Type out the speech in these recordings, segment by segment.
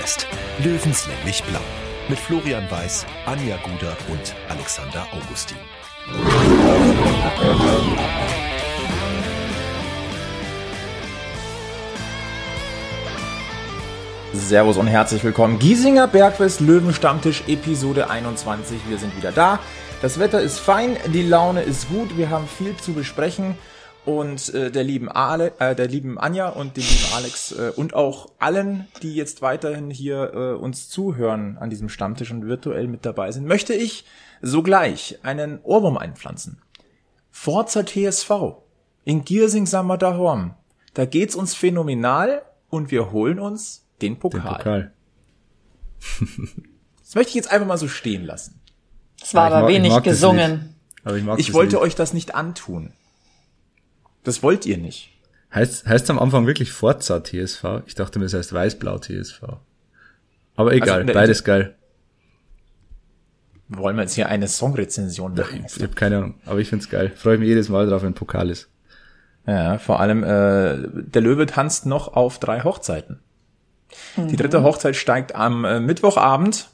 Bergfest. Löwenslänglich blau. Mit Florian Weiß, Anja Guder und Alexander Augustin. Servus und herzlich willkommen. Giesinger Bergfest Löwenstammtisch Episode 21. Wir sind wieder da. Das Wetter ist fein, die Laune ist gut, wir haben viel zu besprechen und äh, der lieben Ale, äh, der lieben Anja und dem lieben Alex äh, und auch allen, die jetzt weiterhin hier äh, uns zuhören an diesem Stammtisch und virtuell mit dabei sind, möchte ich sogleich einen Ohrwurm einpflanzen. Forza TSV in Giersing Sammerdahorm. Da geht's uns phänomenal und wir holen uns den Pokal. Den Pokal. das möchte ich jetzt einfach mal so stehen lassen. Es war ja, aber mag, wenig gesungen. Aber ich, ich wollte nicht. euch das nicht antun. Das wollt ihr nicht. Heißt, heißt am Anfang wirklich Forza TSV? Ich dachte mir, es heißt Weißblau TSV. Aber egal, also, beides geil. Wollen wir jetzt hier eine Songrezension machen? Ich, ich habe keine Ahnung, aber ich find's geil. Freue mich jedes Mal drauf, wenn Pokal ist. Ja, vor allem äh, der Löwe tanzt noch auf drei Hochzeiten. Mhm. Die dritte Hochzeit steigt am äh, Mittwochabend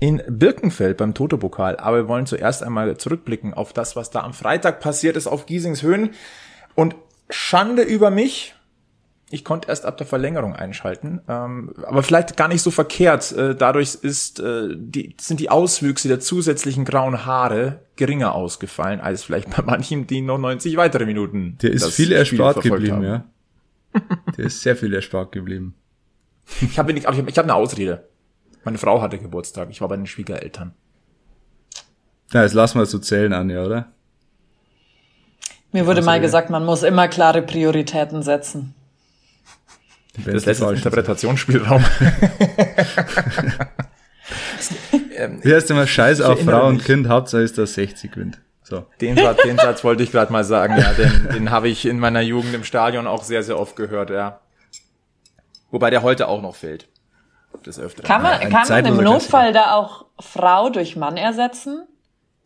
in Birkenfeld beim Toto-Pokal. Aber wir wollen zuerst einmal zurückblicken auf das, was da am Freitag passiert ist auf Giesings Höhen. Und Schande über mich. Ich konnte erst ab der Verlängerung einschalten, ähm, aber vielleicht gar nicht so verkehrt. Äh, dadurch ist, äh, die, sind die Auswüchse der zusätzlichen grauen Haare geringer ausgefallen als vielleicht bei manchen, die noch 90 weitere Minuten. Der ist viel erspart geblieben, haben. ja. Der ist sehr viel erspart geblieben. Ich habe nicht, ich habe hab eine Ausrede. Meine Frau hatte Geburtstag. Ich war bei den Schwiegereltern. Na, jetzt lassen wir es so zählen an, ja, oder? Mir wurde also, mal gesagt, man muss immer klare Prioritäten setzen. Das lässt Interpretationsspielraum. Wie heißt immer Scheiß auf Frau und Kind, Hauptsache ist, dass 60 gewinnt. So. Den, Satz, den Satz wollte ich gerade mal sagen, ja, den, den habe ich in meiner Jugend im Stadion auch sehr, sehr oft gehört, ja. Wobei der heute auch noch fehlt. Des Öfteren. Kann man, kann man im Notfall da auch Frau durch Mann ersetzen?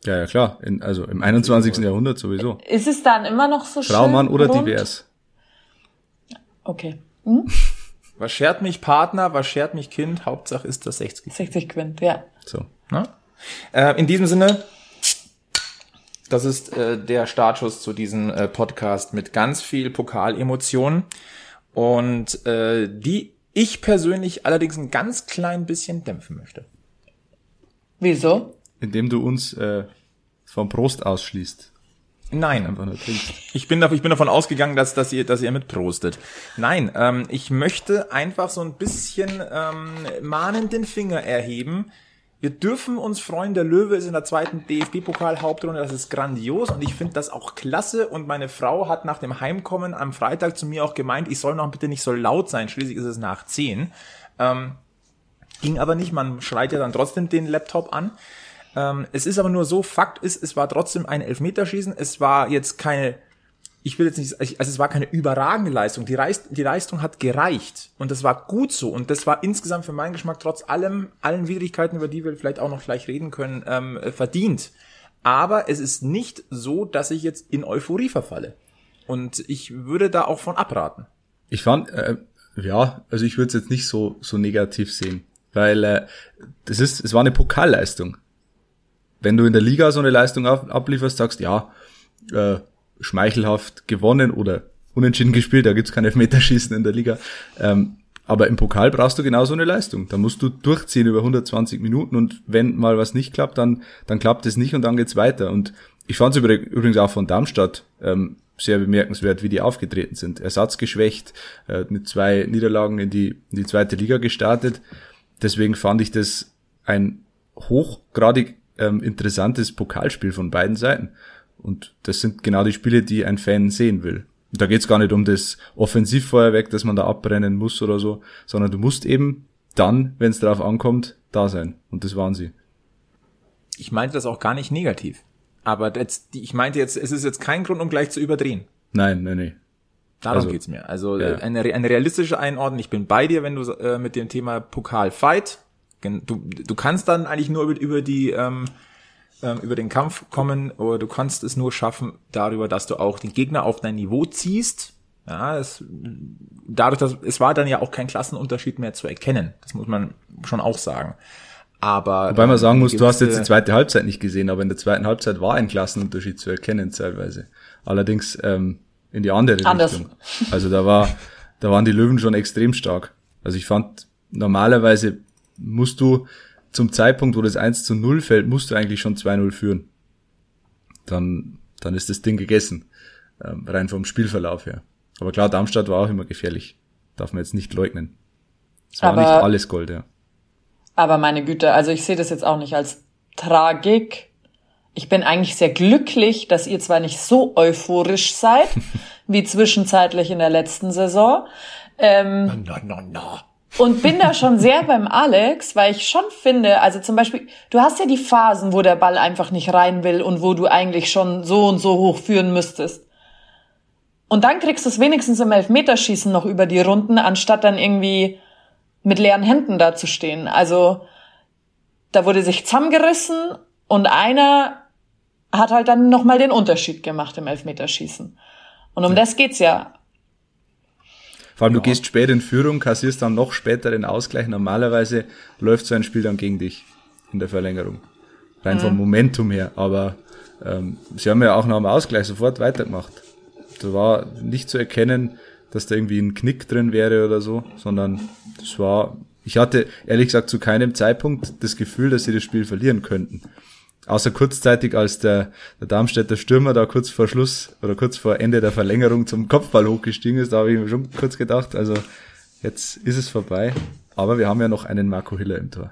Ja, ja, klar. In, also im 21. Jahrhundert sowieso. Ist es dann immer noch so Frau, schön Mann oder rund? divers? Okay. Hm? Was schert mich Partner, was schert mich Kind? Hauptsache ist das 60. 60 Quint, ja. So. Na? Äh, in diesem Sinne, das ist äh, der Startschuss zu diesem äh, Podcast mit ganz viel Pokalemotionen und äh, die ich persönlich allerdings ein ganz klein bisschen dämpfen möchte. Wieso? Indem du uns äh, vom Prost ausschließt. Nein. Ich bin, ich bin davon ausgegangen, dass, dass ihr, dass ihr mitprostet. Nein, ähm, ich möchte einfach so ein bisschen ähm, mahnenden Finger erheben. Wir dürfen uns freuen, der Löwe ist in der zweiten DFB-Pokal-Hauptrunde, das ist grandios und ich finde das auch klasse und meine Frau hat nach dem Heimkommen am Freitag zu mir auch gemeint, ich soll noch bitte nicht so laut sein, schließlich ist es nach zehn. Ähm, ging aber nicht, man schreit ja dann trotzdem den Laptop an. Ähm, es ist aber nur so, Fakt ist, es war trotzdem ein Elfmeterschießen. Es war jetzt keine, ich will jetzt nicht, also es war keine überragende Leistung. Die, Reist, die Leistung hat gereicht und das war gut so und das war insgesamt für meinen Geschmack trotz allem, allen Widrigkeiten, über die wir vielleicht auch noch gleich reden können, ähm, verdient. Aber es ist nicht so, dass ich jetzt in Euphorie verfalle. Und ich würde da auch von abraten. Ich fand, äh, ja, also ich würde es jetzt nicht so, so negativ sehen. Weil äh, das ist, es war eine Pokalleistung wenn du in der Liga so eine Leistung ab, ablieferst, sagst, ja, äh, schmeichelhaft gewonnen oder unentschieden gespielt, da gibt's kein Elfmeterschießen in der Liga. Ähm, aber im Pokal brauchst du genauso eine Leistung. Da musst du durchziehen über 120 Minuten und wenn mal was nicht klappt, dann, dann klappt es nicht und dann geht's weiter. Und ich fand es übrigens auch von Darmstadt ähm, sehr bemerkenswert, wie die aufgetreten sind. Ersatzgeschwächt, äh, mit zwei Niederlagen in die, in die zweite Liga gestartet. Deswegen fand ich das ein hochgradig ähm, interessantes Pokalspiel von beiden Seiten. Und das sind genau die Spiele, die ein Fan sehen will. Und da geht's gar nicht um das Offensivfeuerwerk, das man da abbrennen muss oder so, sondern du musst eben dann, wenn es darauf ankommt, da sein. Und das waren sie. Ich meinte das auch gar nicht negativ. Aber jetzt, ich meinte jetzt, es ist jetzt kein Grund, um gleich zu überdrehen. Nein, nein, nein. Darum also, geht's mir. Also ja. eine, eine realistische Einordnung. Ich bin bei dir, wenn du äh, mit dem Thema Pokal fight Du, du kannst dann eigentlich nur über, über die ähm, ähm, über den Kampf kommen oder du kannst es nur schaffen darüber, dass du auch den Gegner auf dein Niveau ziehst. Ja, es, dadurch, dass es war dann ja auch kein Klassenunterschied mehr zu erkennen. Das muss man schon auch sagen. Aber wobei man sagen muss, du hast jetzt die zweite Halbzeit nicht gesehen, aber in der zweiten Halbzeit war ein Klassenunterschied zu erkennen teilweise. Allerdings ähm, in die andere Anders. Richtung. Also da war, da waren die Löwen schon extrem stark. Also ich fand normalerweise musst du zum Zeitpunkt, wo das 1 zu 0 fällt, musst du eigentlich schon 2-0 führen. Dann, dann ist das Ding gegessen. Ähm, rein vom Spielverlauf her. Aber klar, Darmstadt war auch immer gefährlich. Darf man jetzt nicht leugnen. Es war aber, nicht alles Gold, ja. Aber meine Güte, also ich sehe das jetzt auch nicht als Tragik. Ich bin eigentlich sehr glücklich, dass ihr zwar nicht so euphorisch seid, wie zwischenzeitlich in der letzten Saison. Ähm, no, no, no. Und bin da schon sehr beim Alex, weil ich schon finde, also zum Beispiel, du hast ja die Phasen, wo der Ball einfach nicht rein will und wo du eigentlich schon so und so hoch führen müsstest. Und dann kriegst du es wenigstens im Elfmeterschießen noch über die Runden, anstatt dann irgendwie mit leeren Händen da zu stehen. Also da wurde sich zusammengerissen und einer hat halt dann nochmal den Unterschied gemacht im Elfmeterschießen. Und um das geht's ja. Vor allem, ja. du gehst spät in Führung, kassierst dann noch später den Ausgleich. Normalerweise läuft so ein Spiel dann gegen dich in der Verlängerung. Rein mhm. vom Momentum her. Aber ähm, sie haben ja auch nach dem Ausgleich sofort weitergemacht. Da war nicht zu erkennen, dass da irgendwie ein Knick drin wäre oder so, sondern das war, ich hatte ehrlich gesagt zu keinem Zeitpunkt das Gefühl, dass sie das Spiel verlieren könnten. Außer kurzzeitig, als der, der Darmstädter Stürmer da kurz vor Schluss oder kurz vor Ende der Verlängerung zum Kopfball hochgestiegen ist, da habe ich mir schon kurz gedacht, also jetzt ist es vorbei. Aber wir haben ja noch einen Marco Hiller im Tor.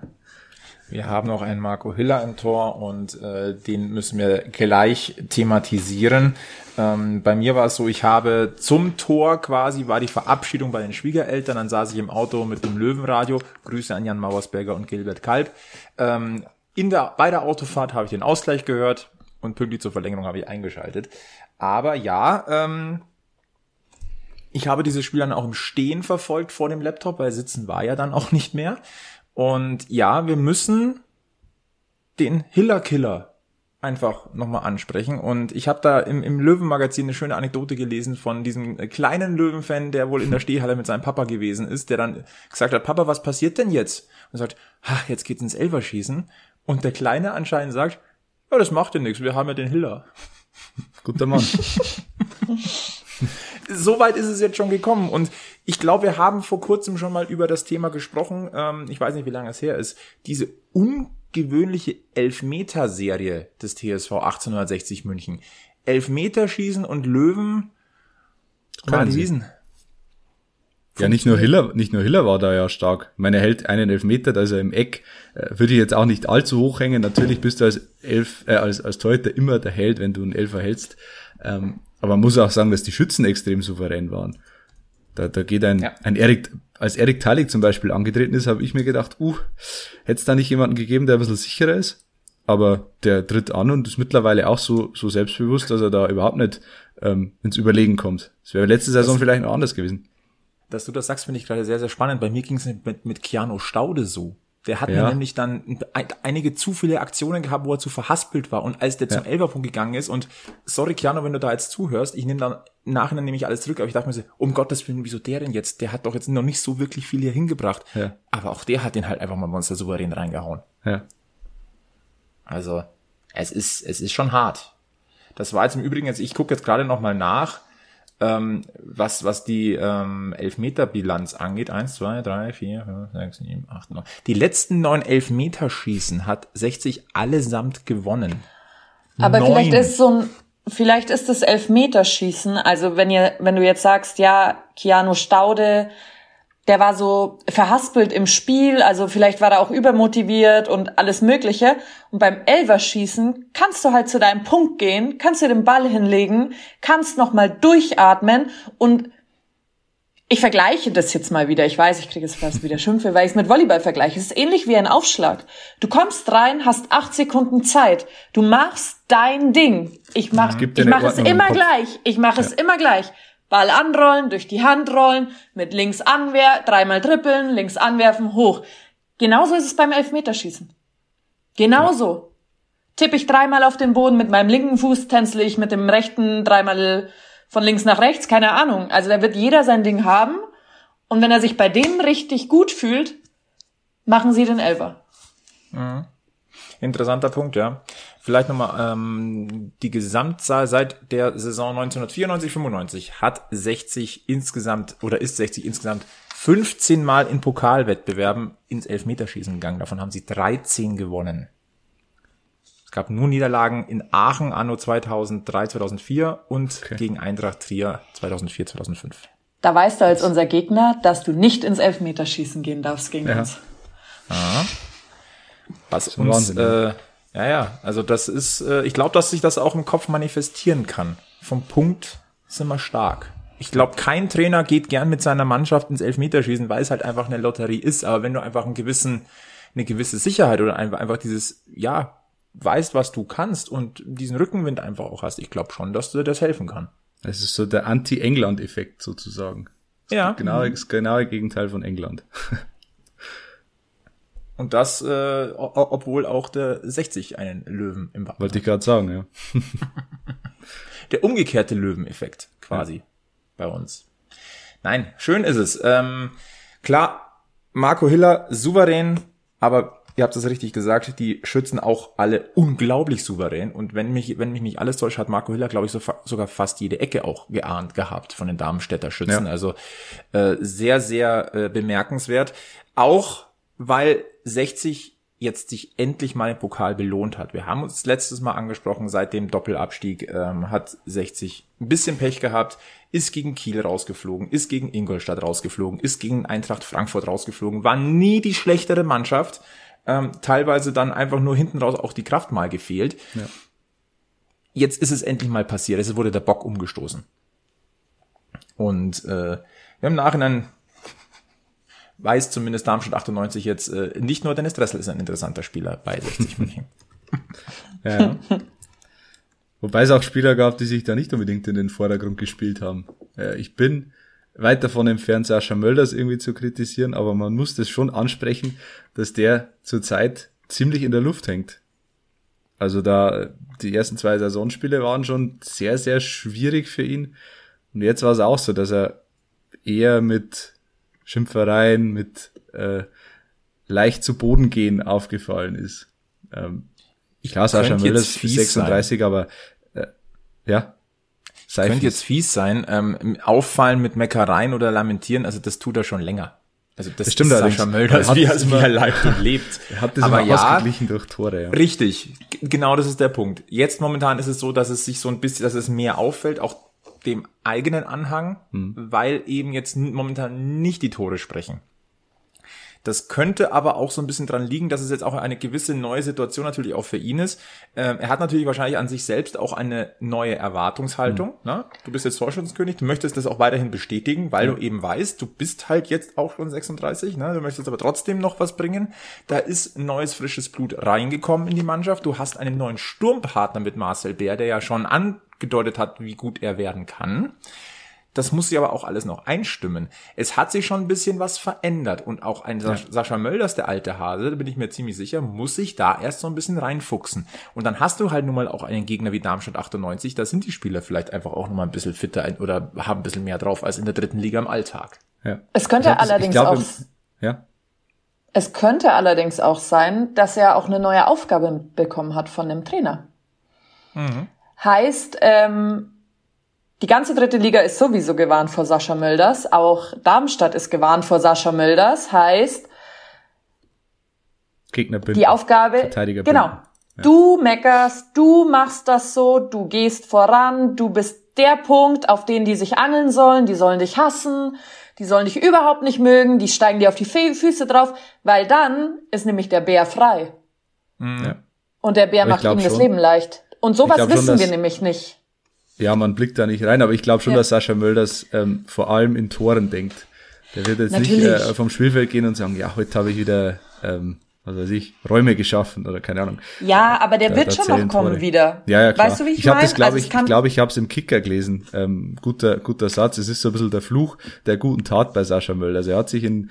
Wir haben noch einen Marco Hiller im Tor und äh, den müssen wir gleich thematisieren. Ähm, bei mir war es so, ich habe zum Tor quasi war die Verabschiedung bei den Schwiegereltern, dann saß ich im Auto mit dem Löwenradio. Grüße an Jan Mauersberger und Gilbert Kalb. Ähm, in der, bei der Autofahrt habe ich den Ausgleich gehört und pünktlich zur Verlängerung habe ich eingeschaltet. Aber ja, ähm, ich habe dieses Spiel dann auch im Stehen verfolgt vor dem Laptop, weil Sitzen war ja dann auch nicht mehr. Und ja, wir müssen den Hiller Killer einfach nochmal ansprechen. Und ich habe da im, im Löwenmagazin eine schöne Anekdote gelesen von diesem kleinen Löwenfan, der wohl in der Stehhalle mit seinem Papa gewesen ist, der dann gesagt hat, Papa, was passiert denn jetzt? Und sagt, ha, jetzt geht's ins Elverschießen. Und der Kleine anscheinend sagt, ja, das macht ja nichts, wir haben ja den Hiller. Guter Mann. so weit ist es jetzt schon gekommen. Und ich glaube, wir haben vor kurzem schon mal über das Thema gesprochen. Ähm, ich weiß nicht, wie lange es her ist. Diese ungewöhnliche Elfmeter-Serie des TSV 1860 München. Elfmeterschießen und Löwen. Wahnsinn. Ja, nicht nur Hiller, nicht nur Hiller war da ja stark. Meine hält einen Elfmeter, da ist er im Eck. Äh, würde ich jetzt auch nicht allzu hoch hängen. Natürlich bist du als Elf, äh, als, als Torhüter immer der Held, wenn du einen Elfer hältst. Ähm, aber man muss auch sagen, dass die Schützen extrem souverän waren. Da, da geht ein, ja. ein Erik, als Erik Talik zum Beispiel angetreten ist, habe ich mir gedacht, uh, hätte es da nicht jemanden gegeben, der ein bisschen sicherer ist? Aber der tritt an und ist mittlerweile auch so, so selbstbewusst, dass er da überhaupt nicht ähm, ins Überlegen kommt. Das wäre letzte Saison das vielleicht noch anders gewesen dass du das sagst, finde ich gerade sehr, sehr spannend. Bei mir ging es mit, mit Keanu Staude so. Der hat ja. nämlich dann einige zu viele Aktionen gehabt, wo er zu verhaspelt war. Und als der ja. zum Elberpunkt gegangen ist, und sorry, Keanu, wenn du da jetzt zuhörst, ich nehme dann im Nachhinein nehme ich alles zurück, aber ich dachte mir so, um Gottes Willen, wieso der denn jetzt? Der hat doch jetzt noch nicht so wirklich viel hier hingebracht. Ja. Aber auch der hat den halt einfach mal monster souverän reingehauen. Ja. Also, es ist, es ist schon hart. Das war jetzt im Übrigen jetzt, ich gucke jetzt gerade noch mal nach, ähm, was, was die ähm, Elfmeterbilanz angeht, eins, zwei, drei, vier, fünf, sechs, sieben, acht, neun. Die letzten neun Elfmeterschießen hat 60 allesamt gewonnen. Aber neun. vielleicht ist so ein, vielleicht ist das Elfmeterschießen, also wenn ihr, wenn du jetzt sagst, ja, Keanu Staude der war so verhaspelt im Spiel, also vielleicht war er auch übermotiviert und alles Mögliche. Und beim Elverschießen kannst du halt zu deinem Punkt gehen, kannst dir den Ball hinlegen, kannst nochmal durchatmen und ich vergleiche das jetzt mal wieder. Ich weiß, ich kriege jetzt fast wieder Schimpfe, weil ich es mit Volleyball vergleiche. Es ist ähnlich wie ein Aufschlag. Du kommst rein, hast acht Sekunden Zeit. Du machst dein Ding. Ich mach, ich mach es immer gleich. Ich mache ja. es immer gleich. Ball anrollen, durch die Hand rollen, mit links anwerfen, dreimal trippeln, links anwerfen, hoch. Genauso ist es beim Elfmeterschießen. Genauso. Tippe ich dreimal auf den Boden mit meinem linken Fuß, tänzle ich mit dem rechten dreimal von links nach rechts, keine Ahnung. Also da wird jeder sein Ding haben. Und wenn er sich bei dem richtig gut fühlt, machen sie den Elfer. Mhm. Interessanter Punkt, ja. Vielleicht nochmal ähm, die Gesamtzahl seit der Saison 1994-95 hat 60 insgesamt oder ist 60 insgesamt 15 Mal in Pokalwettbewerben ins Elfmeterschießen gegangen. Davon haben sie 13 gewonnen. Es gab nur Niederlagen in Aachen anno 2003, 2004 und okay. gegen Eintracht Trier 2004, 2005. Da weißt du als unser Gegner, dass du nicht ins Elfmeterschießen gehen darfst gegen ja. uns. Aha. Was uns, Wahnsinn, äh, ja, ja, also das ist, äh, ich glaube, dass sich das auch im Kopf manifestieren kann. Vom Punkt sind wir stark. Ich glaube, kein Trainer geht gern mit seiner Mannschaft ins Elfmeterschießen, weil es halt einfach eine Lotterie ist. Aber wenn du einfach einen gewissen, eine gewisse Sicherheit oder einfach, einfach dieses, ja, weißt, was du kannst und diesen Rückenwind einfach auch hast, ich glaube schon, dass dir das helfen kann. Es ist so der Anti-England-Effekt sozusagen. Das ja. Genau, das genaue Gegenteil von England. Und das, äh, obwohl auch der 60 einen Löwen im Wappen Wollte ich gerade sagen, ja. der umgekehrte Löweneffekt quasi ja. bei uns. Nein, schön ist es. Ähm, klar, Marco Hiller souverän, aber ihr habt es richtig gesagt, die schützen auch alle unglaublich souverän. Und wenn mich, wenn mich nicht alles täuscht, hat Marco Hiller, glaube ich, so, sogar fast jede Ecke auch geahnt gehabt von den Darmstädter Schützen. Ja. Also äh, sehr, sehr äh, bemerkenswert. Auch weil 60 jetzt sich endlich mal im Pokal belohnt hat. Wir haben uns letztes Mal angesprochen, seit dem Doppelabstieg ähm, hat 60 ein bisschen Pech gehabt, ist gegen Kiel rausgeflogen, ist gegen Ingolstadt rausgeflogen, ist gegen Eintracht Frankfurt rausgeflogen, war nie die schlechtere Mannschaft, ähm, teilweise dann einfach nur hinten raus auch die Kraft mal gefehlt. Ja. Jetzt ist es endlich mal passiert, es wurde der Bock umgestoßen. Und äh, wir haben im Nachhinein weiß zumindest Darmstadt 98 jetzt, äh, nicht nur Dennis Dressel ist ein interessanter Spieler bei 60 München. ja. Wobei es auch Spieler gab, die sich da nicht unbedingt in den Vordergrund gespielt haben. Äh, ich bin weit davon entfernt, Sascha Mölders irgendwie zu kritisieren, aber man muss das schon ansprechen, dass der zurzeit ziemlich in der Luft hängt. Also da, die ersten zwei Saisonspiele waren schon sehr, sehr schwierig für ihn. Und jetzt war es auch so, dass er eher mit Schimpfereien, mit äh, leicht zu Boden gehen aufgefallen ist. Ähm, ich klar, Sascha Müller ist 36, sein. aber äh, ja. Sei könnte jetzt fies sein. Ähm, auffallen mit Meckereien oder Lamentieren, also das tut er schon länger. Also das, das stimmt ist Sascha Mölders, wie, er, wie er lebt und lebt. Er hat das Aber immer ja, ausgeglichen durch Tore. Ja. Richtig, genau das ist der Punkt. Jetzt momentan ist es so, dass es sich so ein bisschen, dass es mehr auffällt, auch dem eigenen Anhang, hm. weil eben jetzt momentan nicht die Tore sprechen. Das könnte aber auch so ein bisschen dran liegen, dass es jetzt auch eine gewisse neue Situation natürlich auch für ihn ist. Ähm, er hat natürlich wahrscheinlich an sich selbst auch eine neue Erwartungshaltung. Mhm. Ne? Du bist jetzt Torschützenkönig, du möchtest das auch weiterhin bestätigen, weil mhm. du eben weißt, du bist halt jetzt auch schon 36, ne? du möchtest aber trotzdem noch was bringen. Da ist neues, frisches Blut reingekommen in die Mannschaft. Du hast einen neuen Sturmpartner mit Marcel Bär, der ja schon angedeutet hat, wie gut er werden kann. Das muss sich aber auch alles noch einstimmen. Es hat sich schon ein bisschen was verändert und auch ein ja. Sascha Mölders, der alte Hase, da bin ich mir ziemlich sicher, muss sich da erst so ein bisschen reinfuchsen. Und dann hast du halt nun mal auch einen Gegner wie Darmstadt 98, da sind die Spieler vielleicht einfach auch noch mal ein bisschen fitter oder haben ein bisschen mehr drauf als in der dritten Liga im Alltag. Ja. Es könnte glaub, allerdings glaub, auch ja. Es könnte allerdings auch sein, dass er auch eine neue Aufgabe bekommen hat von dem Trainer. Mhm. Heißt, ähm, die ganze dritte Liga ist sowieso gewarnt vor Sascha Mölders. Auch Darmstadt ist gewarnt vor Sascha Mölders. Heißt, Gegner die Aufgabe, Verteidiger genau. Ja. Du meckerst, du machst das so, du gehst voran, du bist der Punkt, auf den die sich angeln sollen, die sollen dich hassen, die sollen dich überhaupt nicht mögen, die steigen dir auf die Füße drauf, weil dann ist nämlich der Bär frei. Mhm. Ja. Und der Bär macht ihm das Leben leicht. Und sowas wissen schon, wir nämlich nicht. Ja, man blickt da nicht rein, aber ich glaube schon, ja. dass Sascha Mölders ähm, vor allem in Toren denkt. Der wird jetzt Natürlich. nicht äh, vom Spielfeld gehen und sagen, ja, heute habe ich wieder, ähm, was weiß ich, Räume geschaffen oder keine Ahnung. Ja, aber der da, wird da schon noch kommen Tore. wieder. Ja, ja, klar. Weißt du, wie ich, ich habe das, glaube also ich, ich glaube, ich habe es im Kicker gelesen. Ähm, guter, guter Satz. Es ist so ein bisschen der Fluch der guten Tat bei Sascha Mölders. Er hat sich in,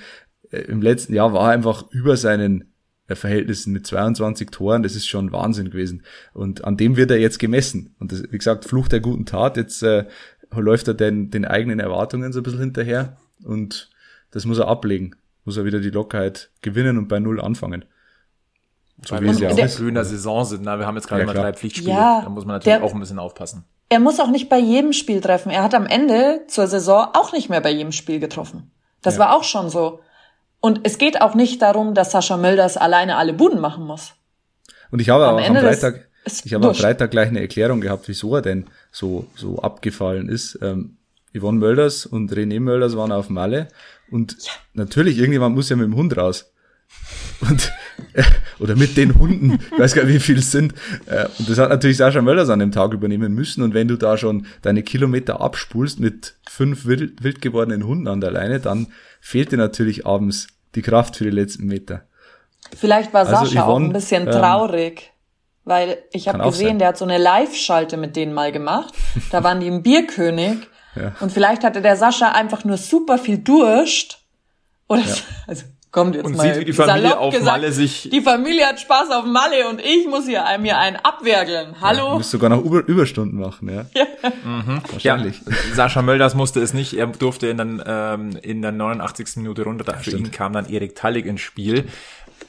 äh, im letzten Jahr war einfach über seinen Verhältnissen mit 22 Toren, das ist schon Wahnsinn gewesen. Und an dem wird er jetzt gemessen. Und das, wie gesagt, Fluch der guten Tat. Jetzt äh, läuft er den, den eigenen Erwartungen so ein bisschen hinterher und das muss er ablegen. Muss er wieder die Lockerheit gewinnen und bei Null anfangen. So wie es ja auch früh in der Saison sind. Na, wir haben jetzt gerade ja, mal drei Pflichtspiele. Ja, da muss man natürlich der, auch ein bisschen aufpassen. Er muss auch nicht bei jedem Spiel treffen. Er hat am Ende zur Saison auch nicht mehr bei jedem Spiel getroffen. Das ja. war auch schon so. Und es geht auch nicht darum, dass Sascha Mölders alleine alle Buden machen muss. Und ich habe am, am Freitag, ich habe am Freitag gleich eine Erklärung gehabt, wieso er denn so, so abgefallen ist. Ähm, Yvonne Mölders und René Mölders waren auf Malle und ja. natürlich, irgendjemand muss ja mit dem Hund raus. Und, äh, oder mit den Hunden, ich weiß gar nicht, wie viel es sind. Äh, und das hat natürlich Sascha Mölders an dem Tag übernehmen müssen. Und wenn du da schon deine Kilometer abspulst mit fünf wild, wild gewordenen Hunden an der Leine, dann fehlt dir natürlich abends die Kraft für die letzten Meter. Vielleicht war also Sascha Yvonne, auch ein bisschen ähm, traurig. Ähm, weil ich habe gesehen, der hat so eine Live-Schalte mit denen mal gemacht. Da waren die im Bierkönig. Ja. Und vielleicht hatte der Sascha einfach nur super viel Durst. Oder ja. also kommt jetzt und mal sieht, wie die Familie auf gesagt, Malle sich. Die Familie hat Spaß auf Malle und ich muss hier mir einen abwerkeln. Hallo? Ja, du musst sogar noch Über Überstunden machen, ja. ja. Mhm. Wahrscheinlich. Ja, Sascha Mölders musste es nicht. Er durfte in, den, ähm, in der 89. Minute runter. Für ihn kam dann Erik Tallig ins Spiel.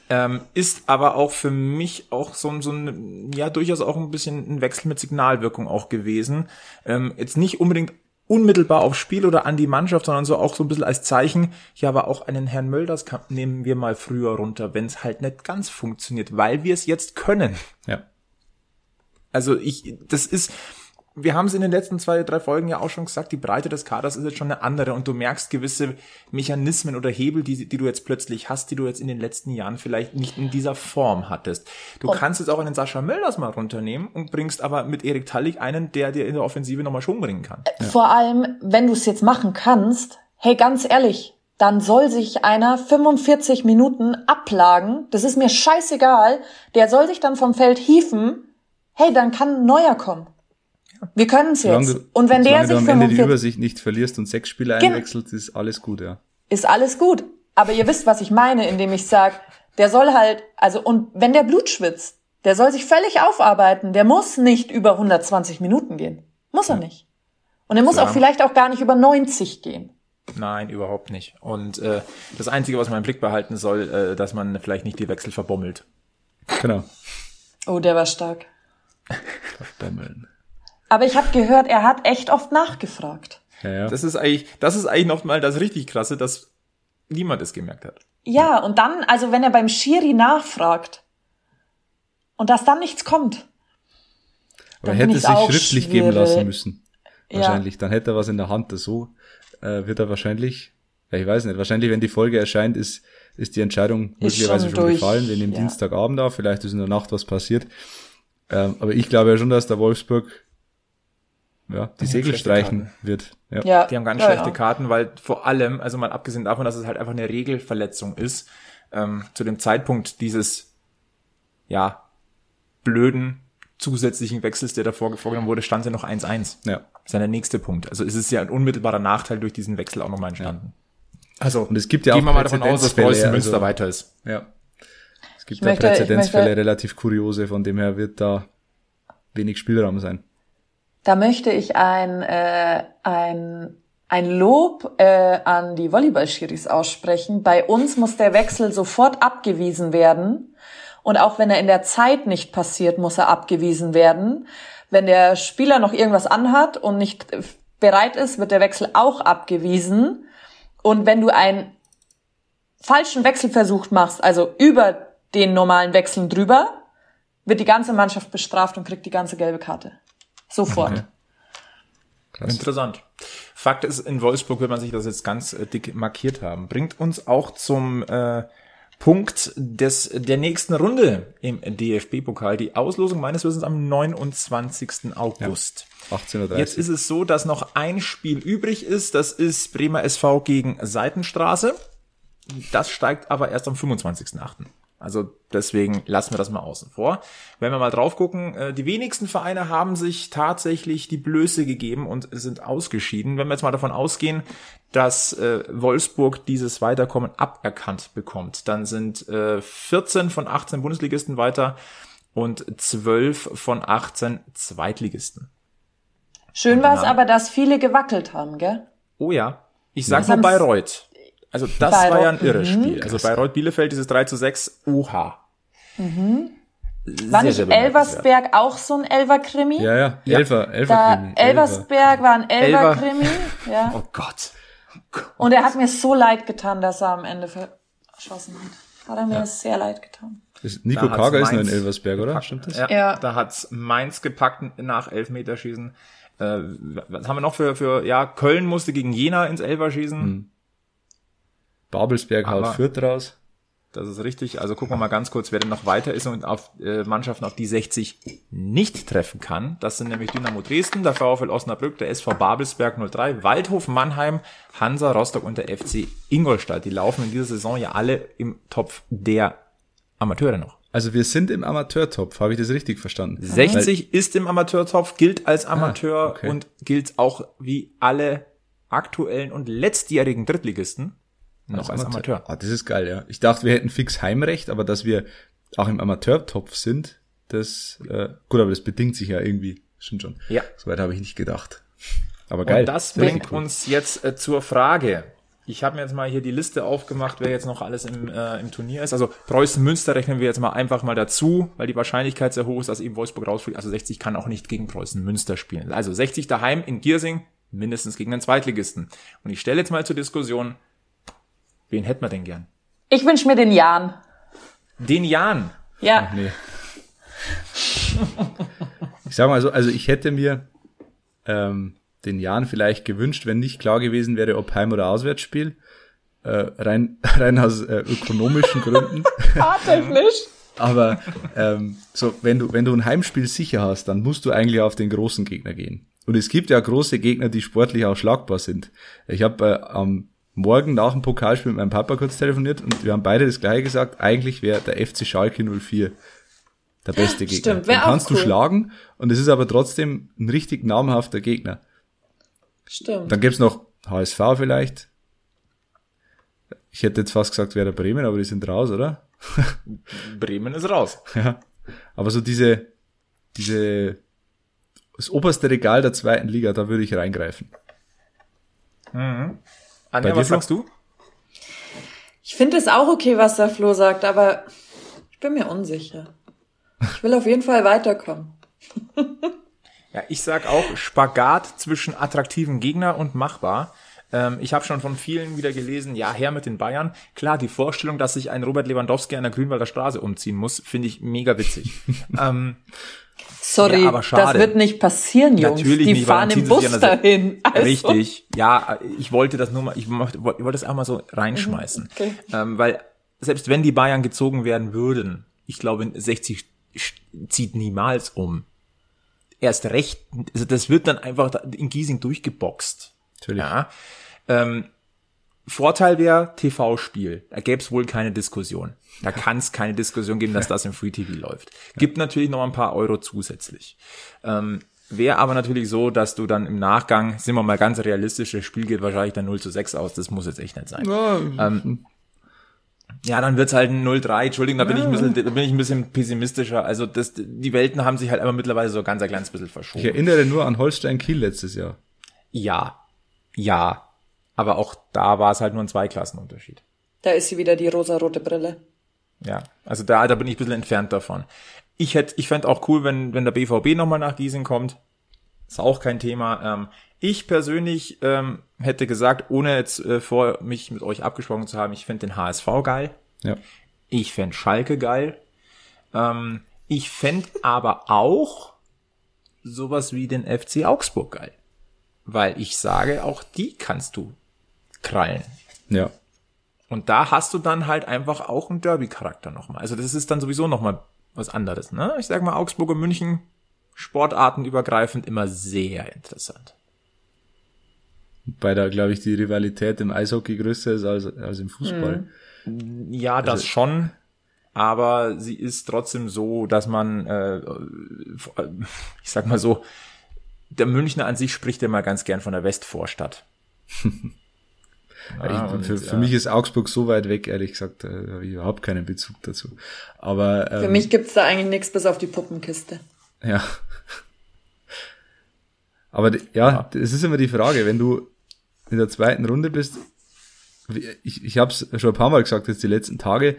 Ähm, ist aber auch für mich auch so, ein so ein, ja, durchaus auch ein bisschen ein Wechsel mit Signalwirkung auch gewesen. Ähm, jetzt nicht unbedingt unmittelbar aufs Spiel oder an die Mannschaft, sondern so auch so ein bisschen als Zeichen, ja, aber auch einen Herrn Mölders nehmen wir mal früher runter, wenn es halt nicht ganz funktioniert, weil wir es jetzt können. Ja. Also ich, das ist, wir haben es in den letzten zwei, drei Folgen ja auch schon gesagt, die Breite des Kaders ist jetzt schon eine andere und du merkst gewisse Mechanismen oder Hebel, die, die du jetzt plötzlich hast, die du jetzt in den letzten Jahren vielleicht nicht in dieser Form hattest. Du und kannst jetzt auch einen Sascha Mölders mal runternehmen und bringst aber mit Erik Tallig einen, der dir in der Offensive nochmal Schwung bringen kann. Ja. Vor allem, wenn du es jetzt machen kannst, hey, ganz ehrlich, dann soll sich einer 45 Minuten ablagen, das ist mir scheißegal, der soll sich dann vom Feld hieven, hey, dann kann ein neuer kommen. Wir können es jetzt. Du, und wenn der sich du am Ende die Übersicht nicht verlierst und sechs Spieler einwechselt, ist alles gut, ja. Ist alles gut. Aber ihr wisst, was ich meine, indem ich sag, der soll halt, also und wenn der Blut schwitzt, der soll sich völlig aufarbeiten. Der muss nicht über 120 Minuten gehen. Muss er nicht. Und er muss Klar. auch vielleicht auch gar nicht über 90 gehen. Nein, überhaupt nicht. Und äh, das Einzige, was man im Blick behalten soll, äh, dass man vielleicht nicht die Wechsel verbommelt. Genau. Oh, der war stark. Verbommeln. Aber ich habe gehört, er hat echt oft nachgefragt. Ja, ja. Das ist eigentlich, das ist eigentlich noch mal das richtig krasse, dass niemand es gemerkt hat. Ja, und dann, also wenn er beim Schiri nachfragt und dass dann nichts kommt. Aber er hätte es sich schriftlich schwierig. geben lassen müssen. Wahrscheinlich. Ja. Dann hätte er was in der Hand. So äh, wird er wahrscheinlich, ja, ich weiß nicht, wahrscheinlich, wenn die Folge erscheint, ist, ist die Entscheidung ist möglicherweise schon, schon gefallen. Wir nehmen ja. Dienstagabend auf, vielleicht ist in der Nacht was passiert. Ähm, aber ich glaube ja schon, dass der Wolfsburg ja, die Segel streichen Karten. wird. Ja. ja. Die haben ganz ja, schlechte ja. Karten, weil vor allem, also mal abgesehen davon, dass es halt einfach eine Regelverletzung ist, ähm, zu dem Zeitpunkt dieses, ja, blöden zusätzlichen Wechsels, der davor vorgenommen wurde, stand ja noch 1-1. Ja. Das ist ja der nächste Punkt. Also es ist ja ein unmittelbarer Nachteil durch diesen Wechsel auch nochmal entstanden. Ja. Also, und es gibt ja auch gehen wir mal davon aus, dass Preußen Münster also, weiter ist. Ja. Es gibt ja Präzedenzfälle, relativ kuriose, von dem her wird da wenig Spielraum sein. Da möchte ich ein, äh, ein, ein Lob äh, an die Volleyballschiris aussprechen. Bei uns muss der Wechsel sofort abgewiesen werden. Und auch wenn er in der Zeit nicht passiert, muss er abgewiesen werden. Wenn der Spieler noch irgendwas anhat und nicht bereit ist, wird der Wechsel auch abgewiesen. Und wenn du einen falschen Wechselversuch machst, also über den normalen Wechseln drüber, wird die ganze Mannschaft bestraft und kriegt die ganze gelbe Karte. Sofort. Okay. Interessant. Fakt ist, in Wolfsburg wird man sich das jetzt ganz äh, dick markiert haben. Bringt uns auch zum äh, Punkt des der nächsten Runde im DFB-Pokal. Die Auslosung meines Wissens am 29. August. Ja, 18.30 Jetzt ist es so, dass noch ein Spiel übrig ist. Das ist Bremer SV gegen Seitenstraße. Das steigt aber erst am 25.8. Also deswegen lassen wir das mal außen vor. Wenn wir mal drauf gucken, äh, die wenigsten Vereine haben sich tatsächlich die Blöße gegeben und sind ausgeschieden. Wenn wir jetzt mal davon ausgehen, dass äh, Wolfsburg dieses Weiterkommen aberkannt bekommt, dann sind 14 äh, von 18 Bundesligisten weiter und 12 von 18 Zweitligisten. Schön war es aber, dass viele gewackelt haben, gell? Oh ja. Ich sag mal Bayreuth. Also das Bayreuth, war ja ein irres mhm. Spiel. Also Bayreuth Bielefeld dieses 3 zu 6, oha. Mhm. War nicht sehr Elversberg auch so ein Elver-Krimi? Ja, ja, Elfer, Elfer-Krimi. Elversberg war ein Elver-Krimi. Ja. Oh Gott. oh Gott. Und er hat mir so leid getan, dass er am Ende verschossen hat. Hat er mir ja. sehr leid getan. Nico Kager ist nur in Elversberg, oder? Stimmt das? Ja, ja. da hat's Mainz gepackt nach Elfmeterschießen. Äh, was haben wir noch für, für, ja, Köln musste gegen Jena ins Elfer schießen. Hm. Babelsberg haut Fürth raus. Das ist richtig. Also gucken wir mal ganz kurz, wer denn noch weiter ist und auf äh, Mannschaften, auf die 60 nicht treffen kann. Das sind nämlich Dynamo Dresden, der VfL Osnabrück, der SV Babelsberg 03, Waldhof Mannheim, Hansa Rostock und der FC Ingolstadt. Die laufen in dieser Saison ja alle im Topf der Amateure noch. Also wir sind im Amateurtopf, habe ich das richtig verstanden? 60 Weil ist im Amateurtopf, gilt als ah, Amateur ah, okay. und gilt auch wie alle aktuellen und letztjährigen Drittligisten noch als, als Amateur. Amateur. Ah, das ist geil, ja. Ich dachte, wir hätten fix Heimrecht, aber dass wir auch im Amateurtopf sind, das, äh, gut, aber das bedingt sich ja irgendwie. Stimmt schon. Ja. Soweit habe ich nicht gedacht. Aber geil. Und das bringt cool. uns jetzt äh, zur Frage. Ich habe mir jetzt mal hier die Liste aufgemacht, wer jetzt noch alles im, äh, im Turnier ist. Also Preußen Münster rechnen wir jetzt mal einfach mal dazu, weil die Wahrscheinlichkeit sehr hoch ist, dass eben Wolfsburg rausfliegt. Also 60 kann auch nicht gegen Preußen Münster spielen. Also 60 daheim in Giersing, mindestens gegen den Zweitligisten. Und ich stelle jetzt mal zur Diskussion, Wen hätten wir denn gern? Ich wünsche mir den Jan. Den Jan? Ja. Ach, nee. ich sag mal so, also ich hätte mir ähm, den Jan vielleicht gewünscht, wenn nicht klar gewesen wäre, ob Heim- oder Auswärtsspiel. Äh, rein, rein aus äh, ökonomischen Gründen. Fahrtechnisch. Aber ähm, so, wenn du, wenn du ein Heimspiel sicher hast, dann musst du eigentlich auf den großen Gegner gehen. Und es gibt ja große Gegner, die sportlich auch schlagbar sind. Ich habe äh, am morgen nach dem Pokalspiel mit meinem Papa kurz telefoniert und wir haben beide das gleiche gesagt. Eigentlich wäre der FC Schalke 04 der beste Gegner. Stimmt, Den kannst cool. du schlagen und es ist aber trotzdem ein richtig namhafter Gegner. Stimmt. Dann gibt's noch HSV vielleicht. Ich hätte jetzt fast gesagt, wäre der Bremen, aber die sind raus, oder? Bremen ist raus. Ja. Aber so diese, diese, das oberste Regal der zweiten Liga, da würde ich reingreifen. Mhm. Anja, was sagst du? Ich finde es auch okay, was der Flo sagt, aber ich bin mir unsicher. Ich will auf jeden Fall weiterkommen. ja, ich sag auch Spagat zwischen attraktiven Gegner und machbar. Ähm, ich habe schon von vielen wieder gelesen, ja, her mit den Bayern. Klar, die Vorstellung, dass sich ein Robert Lewandowski an der Grünwalder Straße umziehen muss, finde ich mega witzig. ähm, Sorry, ja, das wird nicht passieren, Jungs. Natürlich die nicht, fahren im Bus dahin. Also. Richtig. Ja, ich wollte das nur mal, ich wollte, wollte das auch mal so reinschmeißen. Mhm, okay. Ähm, weil selbst wenn die Bayern gezogen werden würden, ich glaube, 60 zieht niemals um. Erst recht, also das wird dann einfach in Giesing durchgeboxt. Natürlich. Ja. Ähm, Vorteil wäre TV-Spiel. Da gäbe es wohl keine Diskussion. Da kann es keine Diskussion geben, dass das im Free TV läuft. Gibt natürlich noch ein paar Euro zusätzlich. Ähm, Wäre aber natürlich so, dass du dann im Nachgang, sind wir mal ganz realistisch, das Spiel geht wahrscheinlich dann 0 zu 6 aus, das muss jetzt echt nicht sein. Ja, ähm, ja dann wird's halt ein 0-3, Entschuldigung, da bin, ja. ich ein bisschen, da bin ich ein bisschen pessimistischer. Also das, die Welten haben sich halt aber mittlerweile so ganz ein kleines bisschen verschoben. Ich erinnere nur an Holstein Kiel letztes Jahr. Ja, ja, aber auch da war es halt nur ein Zweiklassenunterschied. Da ist sie wieder die rosarote Brille. Ja, also da, da bin ich ein bisschen entfernt davon. Ich hätte, ich fände auch cool, wenn, wenn der BVB nochmal nach Giesing kommt. Ist auch kein Thema. Ähm, ich persönlich ähm, hätte gesagt, ohne jetzt äh, vor mich mit euch abgesprochen zu haben, ich fände den HSV geil. Ja. Ich fände Schalke geil. Ähm, ich fände aber auch sowas wie den FC Augsburg geil. Weil ich sage, auch die kannst du krallen. Ja. Und da hast du dann halt einfach auch einen Derby-Charakter nochmal. Also das ist dann sowieso nochmal was anderes. Ne? Ich sag mal, Augsburg und München, sportartenübergreifend immer sehr interessant. Bei da, glaube ich, die Rivalität im Eishockey größer ist als, als im Fußball. Mhm. Ja, das also, schon. Aber sie ist trotzdem so, dass man, äh, ich sag mal so, der Münchner an sich spricht immer ganz gern von der Westvorstadt. Ah, ich, für, für ja. mich ist Augsburg so weit weg, ehrlich gesagt, da habe ich überhaupt keinen Bezug dazu. Aber ähm, für mich gibt's da eigentlich nichts bis auf die Puppenkiste. Ja. Aber ja, ja, es ist immer die Frage, wenn du in der zweiten Runde bist, ich, ich habe es schon ein paar Mal gesagt jetzt die letzten Tage,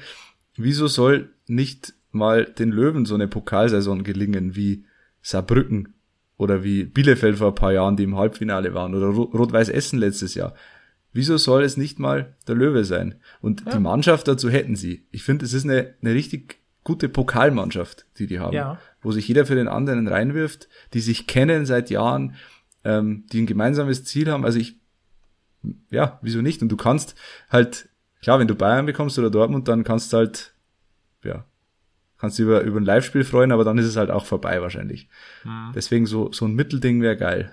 wieso soll nicht mal den Löwen so eine Pokalsaison gelingen wie Saarbrücken oder wie Bielefeld vor ein paar Jahren, die im Halbfinale waren oder Rot-Weiß Essen letztes Jahr. Wieso soll es nicht mal der Löwe sein? Und ja. die Mannschaft dazu hätten sie. Ich finde, es ist eine, eine richtig gute Pokalmannschaft, die die haben, ja. wo sich jeder für den anderen reinwirft, die sich kennen seit Jahren, ähm, die ein gemeinsames Ziel haben. Also ich, ja, wieso nicht? Und du kannst halt, klar, wenn du Bayern bekommst oder Dortmund, dann kannst du halt, ja, kannst du über, über ein Live-Spiel freuen, aber dann ist es halt auch vorbei wahrscheinlich. Mhm. Deswegen so, so ein Mittelding wäre geil.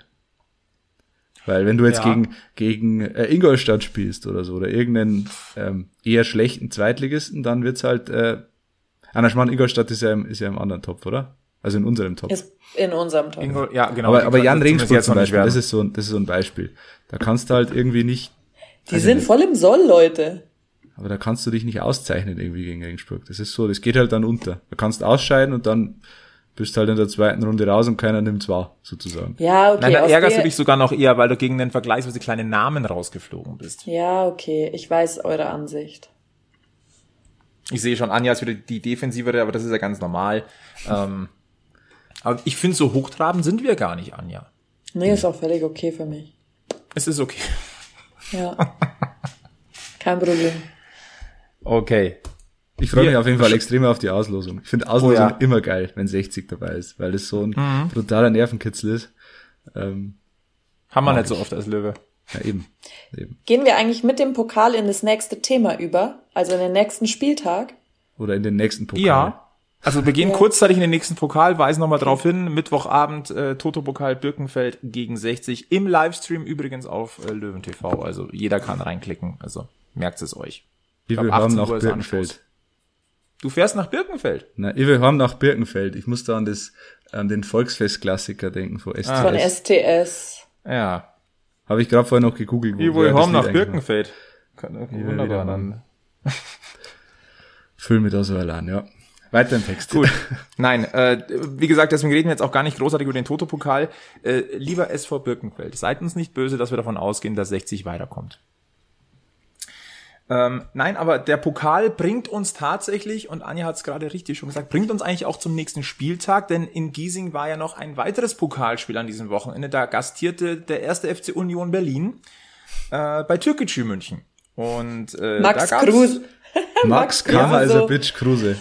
Weil wenn du jetzt ja. gegen, gegen äh, Ingolstadt spielst oder so, oder irgendeinen ähm, eher schlechten Zweitligisten, dann wird's halt, äh, Anna Schmarrn, Ingolstadt ist ja, im, ist ja im anderen Topf, oder? Also in unserem Topf. Ist in unserem Topf. Ingol, ja, genau. Aber, aber Jan Regensburg zum Beispiel, das ist, so, das ist so ein Beispiel. Da kannst du halt irgendwie nicht. Die also sind voll im Soll, Leute. Aber da kannst du dich nicht auszeichnen irgendwie gegen Regensburg. Das ist so, das geht halt dann unter. Du kannst ausscheiden und dann bist halt in der zweiten Runde raus und keiner nimmt's wahr, sozusagen. Ja, okay. Nein, da ärgerst du dich sogar noch eher, weil du gegen den vergleichsweise kleinen Namen rausgeflogen bist. Ja, okay. Ich weiß eure Ansicht. Ich sehe schon, Anja ist wieder die defensivere, aber das ist ja ganz normal. ähm, aber ich finde, so hochtrabend sind wir gar nicht, Anja. Nee, ist auch völlig okay für mich. Es ist okay. Ja. Kein Problem. Okay. Ich freue mich auf jeden Fall extrem auf die Auslosung. Ich finde Auslosung oh ja. immer geil, wenn 60 dabei ist, weil es so ein mhm. brutaler Nervenkitzel ist. Ähm, Haben wir nicht so oft als Löwe. Ja, eben. eben. Gehen wir eigentlich mit dem Pokal in das nächste Thema über, also in den nächsten Spieltag? Oder in den nächsten Pokal? Ja. Also wir gehen ja. kurzzeitig in den nächsten Pokal, weisen nochmal drauf hin. Mittwochabend äh, Toto-Pokal Birkenfeld gegen 60. Im Livestream übrigens auf äh, Löwen TV. Also jeder kann reinklicken. Also merkt es euch. Wir haben nach Birkenfeld. Du fährst nach Birkenfeld? Na, wir haben nach Birkenfeld. Ich muss da an das, an den Volksfest-Klassiker denken von STS. Von STS. Ja. Habe ich gerade vorher noch gegoogelt. Wo wir haben nach Birkenfeld. Kann, okay, wunderbar dann. Füll mir da so allein, ja. Weiter im Text. Gut. Nein, äh, wie gesagt, deswegen reden wir jetzt auch gar nicht großartig über den Toto-Pokal. Äh, lieber SV Birkenfeld, seid uns nicht böse, dass wir davon ausgehen, dass 60 weiterkommt. Ähm, nein, aber der Pokal bringt uns tatsächlich, und Anja hat es gerade richtig schon gesagt, bringt uns eigentlich auch zum nächsten Spieltag, denn in Giesing war ja noch ein weiteres Pokalspiel an diesem Wochenende. Da gastierte der erste FC Union Berlin äh, bei Türkgücü München. Und äh, Max da Kruse. Max Karma is a bitch Kruse.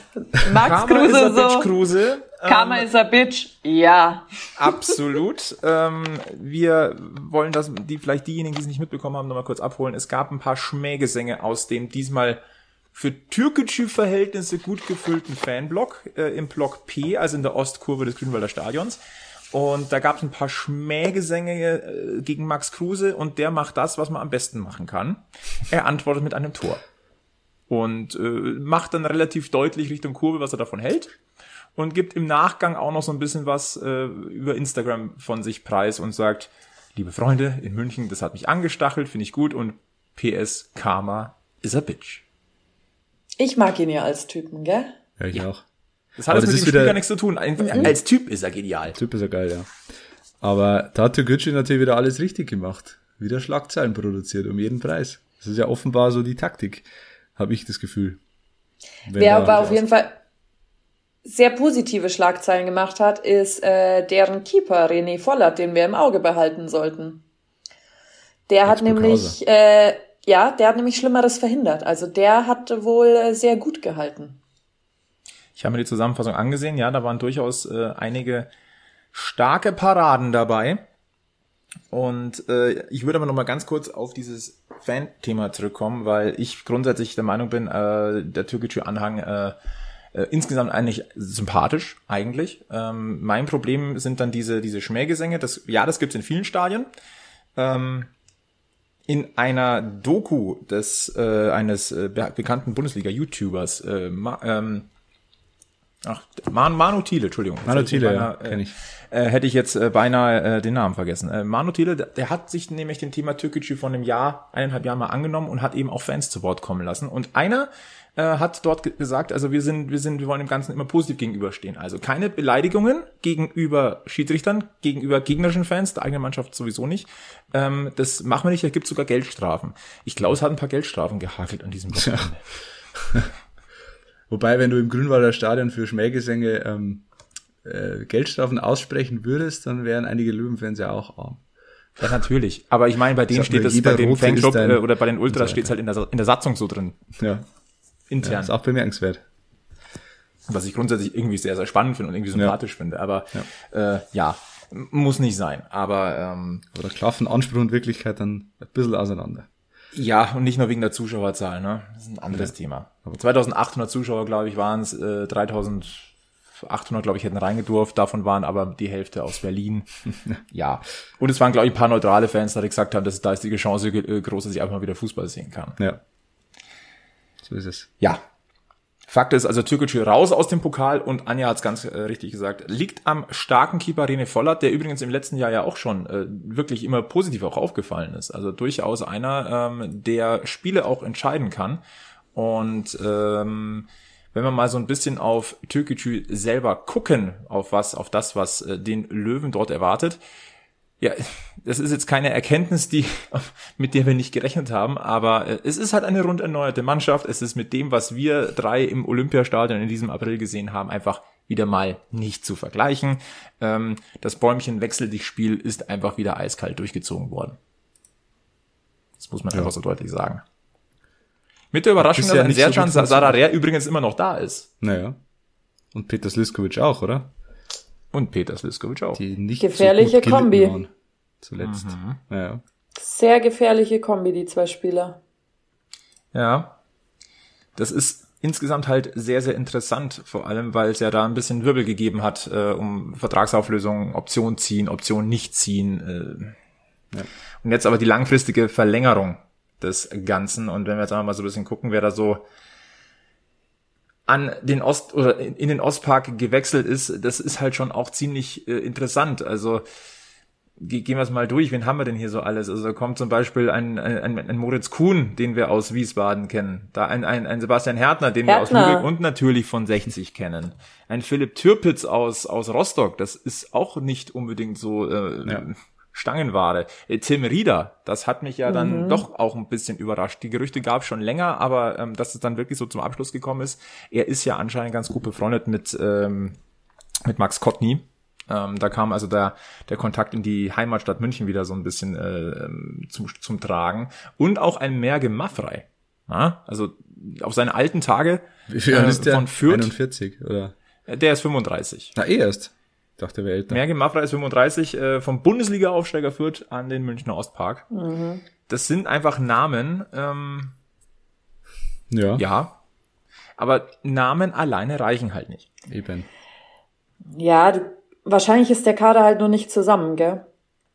Max Karma Kruse is a bitch so. Kruse. Karma ähm, is a bitch. Ja. Absolut. ähm, wir wollen das, die vielleicht diejenigen, die es nicht mitbekommen haben, nochmal kurz abholen. Es gab ein paar Schmähgesänge aus dem diesmal für Türkgücü-Verhältnisse gut gefüllten Fanblock äh, im Block P, also in der Ostkurve des Grünwalder Stadions. Und da gab es ein paar Schmähgesänge äh, gegen Max Kruse und der macht das, was man am besten machen kann. Er antwortet mit einem Tor und äh, macht dann relativ deutlich Richtung Kurve, was er davon hält und gibt im Nachgang auch noch so ein bisschen was äh, über Instagram von sich preis und sagt, liebe Freunde in München, das hat mich angestachelt, finde ich gut und PS Karma is a bitch. Ich mag ihn ja als Typen, gell? Ja, ich ja. auch. Das hat Aber mit dem Spiel gar nichts zu tun. Einfach, mhm. Als Typ ist er genial. Typ ist er geil, ja. Aber da hat Gucci natürlich wieder alles richtig gemacht. Wieder Schlagzeilen produziert um jeden Preis. Das ist ja offenbar so die Taktik habe ich das Gefühl. Wer aber auf jeden Fall sehr positive Schlagzeilen gemacht hat, ist äh, deren Keeper René Vollert, den wir im Auge behalten sollten. Der hat nämlich, äh, ja, der hat nämlich Schlimmeres verhindert. Also der hat wohl äh, sehr gut gehalten. Ich habe mir die Zusammenfassung angesehen, ja, da waren durchaus äh, einige starke Paraden dabei. Und äh, ich würde aber noch mal ganz kurz auf dieses Fan-Thema zurückkommen, weil ich grundsätzlich der Meinung bin, äh, der türkische Anhang äh, äh, insgesamt eigentlich sympathisch eigentlich. Ähm, mein Problem sind dann diese diese Schmähgesänge. Das ja, das gibt's in vielen Stadien. Ähm, in einer Doku des äh, eines äh, bekannten Bundesliga-YouTubers äh, ähm, Ach, Man Manu Thiele, Entschuldigung. Manu Thiele, ja, äh, kenne ich. Äh, hätte ich jetzt äh, beinahe äh, den Namen vergessen. Äh, Manu Thiele, der, hat sich nämlich dem Thema Türkgücü von einem Jahr, eineinhalb Jahren mal angenommen und hat eben auch Fans zu Wort kommen lassen. Und einer äh, hat dort gesagt, also wir sind, wir sind, wir wollen dem Ganzen immer positiv gegenüberstehen. Also keine Beleidigungen gegenüber Schiedsrichtern, gegenüber gegnerischen Fans, der eigenen Mannschaft sowieso nicht. Ähm, das machen wir nicht, da gibt sogar Geldstrafen. Ich glaube, es hat ein paar Geldstrafen gehakelt an diesem Wochenende. Ja. Wobei, wenn du im Grünwalder Stadion für Schmähgesänge ähm, äh, Geldstrafen aussprechen würdest, dann wären einige Löwenfans ja auch arm. Ja, natürlich. Aber ich meine, bei denen steht das, bei dem Fanclub äh, oder bei den Ultras steht es halt in der, in der Satzung so drin. Ja. Intern. Ja, ist auch bemerkenswert. Was ich grundsätzlich irgendwie sehr, sehr spannend finde und irgendwie sympathisch ja. finde. Aber ja. Äh, ja, muss nicht sein. Aber ähm, oder klaffen Anspruch und Wirklichkeit dann ein bisschen auseinander. Ja, und nicht nur wegen der Zuschauerzahl, ne? Das ist ein anderes ja. Thema. Aber 2800 Zuschauer, glaube ich, waren es, äh, 3800, glaube ich, hätten reingedurft. Davon waren aber die Hälfte aus Berlin. ja. Und es waren, glaube ich, ein paar neutrale Fans, die gesagt haben, dass da ist die Chance äh, groß, dass ich einfach mal wieder Fußball sehen kann. Ja. So ist es. Ja. Fakt ist also Türkgücü raus aus dem Pokal und Anja hat es ganz äh, richtig gesagt, liegt am starken Keeper Rene Vollert, der übrigens im letzten Jahr ja auch schon äh, wirklich immer positiv auch aufgefallen ist. Also durchaus einer, ähm, der Spiele auch entscheiden kann. Und ähm, wenn wir mal so ein bisschen auf Türkgücü selber gucken, auf was, auf das, was äh, den Löwen dort erwartet, ja, das ist jetzt keine Erkenntnis, die, mit der wir nicht gerechnet haben, aber äh, es ist halt eine rund erneuerte Mannschaft. Es ist mit dem, was wir drei im Olympiastadion in diesem April gesehen haben, einfach wieder mal nicht zu vergleichen. Ähm, das Bäumchen wechsel dich Spiel ist einfach wieder eiskalt durchgezogen worden. Das muss man ja. einfach so deutlich sagen. Mit der Überraschung, dass ja ein Serjan so Sararea übrigens immer noch da ist. Naja. Und Peter Sliskovic auch, oder? Und Peter Sliskovic auch. Die nicht Gefährliche so Kombi. Waren, zuletzt. Mhm. Ja. Sehr gefährliche Kombi, die zwei Spieler. Ja. Das ist insgesamt halt sehr, sehr interessant, vor allem, weil es ja da ein bisschen Wirbel gegeben hat, äh, um Vertragsauflösung, Option ziehen, Option nicht ziehen. Äh. Ja. Und jetzt aber die langfristige Verlängerung des Ganzen. Und wenn wir jetzt einmal mal so ein bisschen gucken, wer da so an den Ost oder in den Ostpark gewechselt ist, das ist halt schon auch ziemlich äh, interessant. Also gehen wir es mal durch. Wen haben wir denn hier so alles? Also da kommt zum Beispiel ein, ein, ein Moritz Kuhn, den wir aus Wiesbaden kennen. Da ein, ein, ein Sebastian Härtner, den Härtner. wir aus Lübeck und natürlich von 60 kennen. Ein Philipp Türpitz aus, aus Rostock. Das ist auch nicht unbedingt so äh, ja. Stangenware. Äh, Tim Rieder, das hat mich ja dann mhm. doch auch ein bisschen überrascht. Die Gerüchte gab es schon länger, aber ähm, dass es dann wirklich so zum Abschluss gekommen ist. Er ist ja anscheinend ganz gut befreundet mit, ähm, mit Max Kottny. Ähm, da kam also der, der Kontakt in die Heimatstadt München wieder so ein bisschen äh, zum, zum Tragen. Und auch ein Merge Maffrey. Ja? Also auf seine alten Tage Wie viel äh, ist der? von Fürth. 41, oder? Der ist 35. Na, eh erst. Dachte, wer älter. Merge Mafra ist 35, äh, vom Bundesliga-Aufsteiger führt an den Münchner Ostpark. Mhm. Das sind einfach Namen. Ähm, ja. Ja. Aber Namen alleine reichen halt nicht. Eben. Ja, du, wahrscheinlich ist der Kader halt nur nicht zusammen, gell?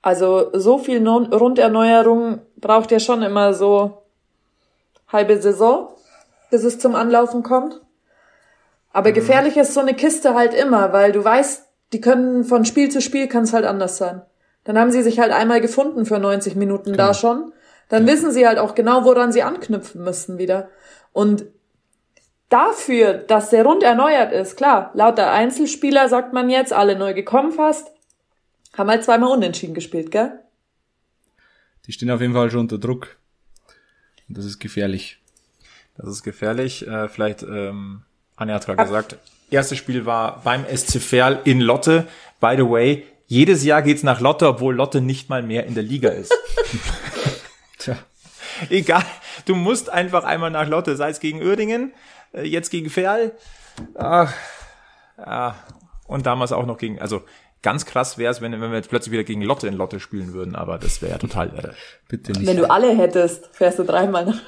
Also so viel non Runderneuerung braucht ja schon immer so halbe Saison, bis es zum Anlaufen kommt. Aber mhm. gefährlich ist so eine Kiste halt immer, weil du weißt die können von Spiel zu Spiel kann es halt anders sein. Dann haben sie sich halt einmal gefunden für 90 Minuten genau. da schon. Dann ja. wissen sie halt auch genau, woran sie anknüpfen müssen wieder. Und dafür, dass der rund erneuert ist, klar, lauter Einzelspieler sagt man jetzt, alle neu gekommen fast, haben halt zweimal unentschieden gespielt, gell? Die stehen auf jeden Fall schon unter Druck. Und das ist gefährlich. Das ist gefährlich. Äh, vielleicht, ähm, Anja hat gerade gesagt, Erstes Spiel war beim SC Verl in Lotte. By the way, jedes Jahr geht's nach Lotte, obwohl Lotte nicht mal mehr in der Liga ist. Tja. Egal, du musst einfach einmal nach Lotte, sei es gegen Uerdingen, jetzt gegen Ferl. Ach, ja. Und damals auch noch gegen, also ganz krass wäre es, wenn, wenn wir jetzt plötzlich wieder gegen Lotte in Lotte spielen würden, aber das wäre ja total irre. Bitte nicht. Wenn du alle hättest, fährst du dreimal nach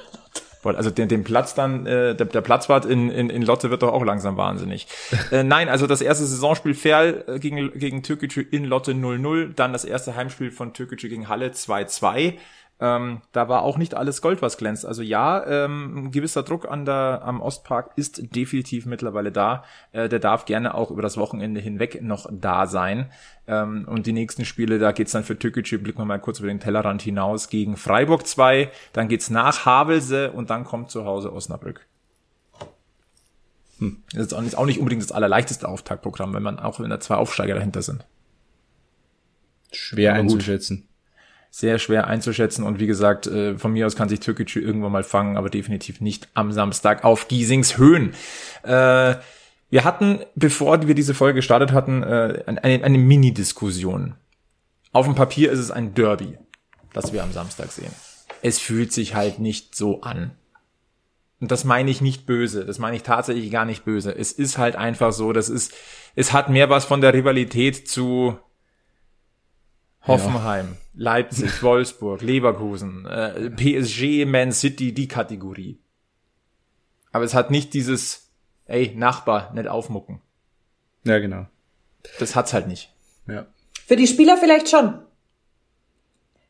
also den, den Platz dann, äh, der, der Platzwart in, in, in Lotte wird doch auch langsam wahnsinnig. äh, nein, also das erste Saisonspiel Ferl äh, gegen, gegen Türkgücü in Lotte 0-0, dann das erste Heimspiel von Türkgücü gegen Halle 2-2. Ähm, da war auch nicht alles Gold, was glänzt. Also ja, ähm, ein gewisser Druck an der, am Ostpark ist definitiv mittlerweile da. Äh, der darf gerne auch über das Wochenende hinweg noch da sein. Ähm, und die nächsten Spiele, da geht's dann für Türkgücü, blicken wir mal kurz über den Tellerrand hinaus, gegen Freiburg 2, dann geht's nach Havelse und dann kommt zu Hause Osnabrück. Hm. Das ist auch nicht, auch nicht unbedingt das allerleichteste Auftaktprogramm, wenn man auch wenn da zwei Aufsteiger dahinter sind. Schwer einzuschätzen. Sehr schwer einzuschätzen und wie gesagt, äh, von mir aus kann sich Türkgücü irgendwann mal fangen, aber definitiv nicht am Samstag auf Giesings Höhen. Äh, wir hatten, bevor wir diese Folge gestartet hatten, äh, eine, eine Mini-Diskussion. Auf dem Papier ist es ein Derby, das wir am Samstag sehen. Es fühlt sich halt nicht so an. Und das meine ich nicht böse. Das meine ich tatsächlich gar nicht böse. Es ist halt einfach so, das ist, es hat mehr was von der Rivalität zu Hoffenheim, ja. Leipzig, Wolfsburg, Leverkusen, äh, PSG, Man City, die Kategorie. Aber es hat nicht dieses, ey, Nachbar, nicht aufmucken. Ja, genau. Das hat's halt nicht. Ja. Für die Spieler vielleicht schon.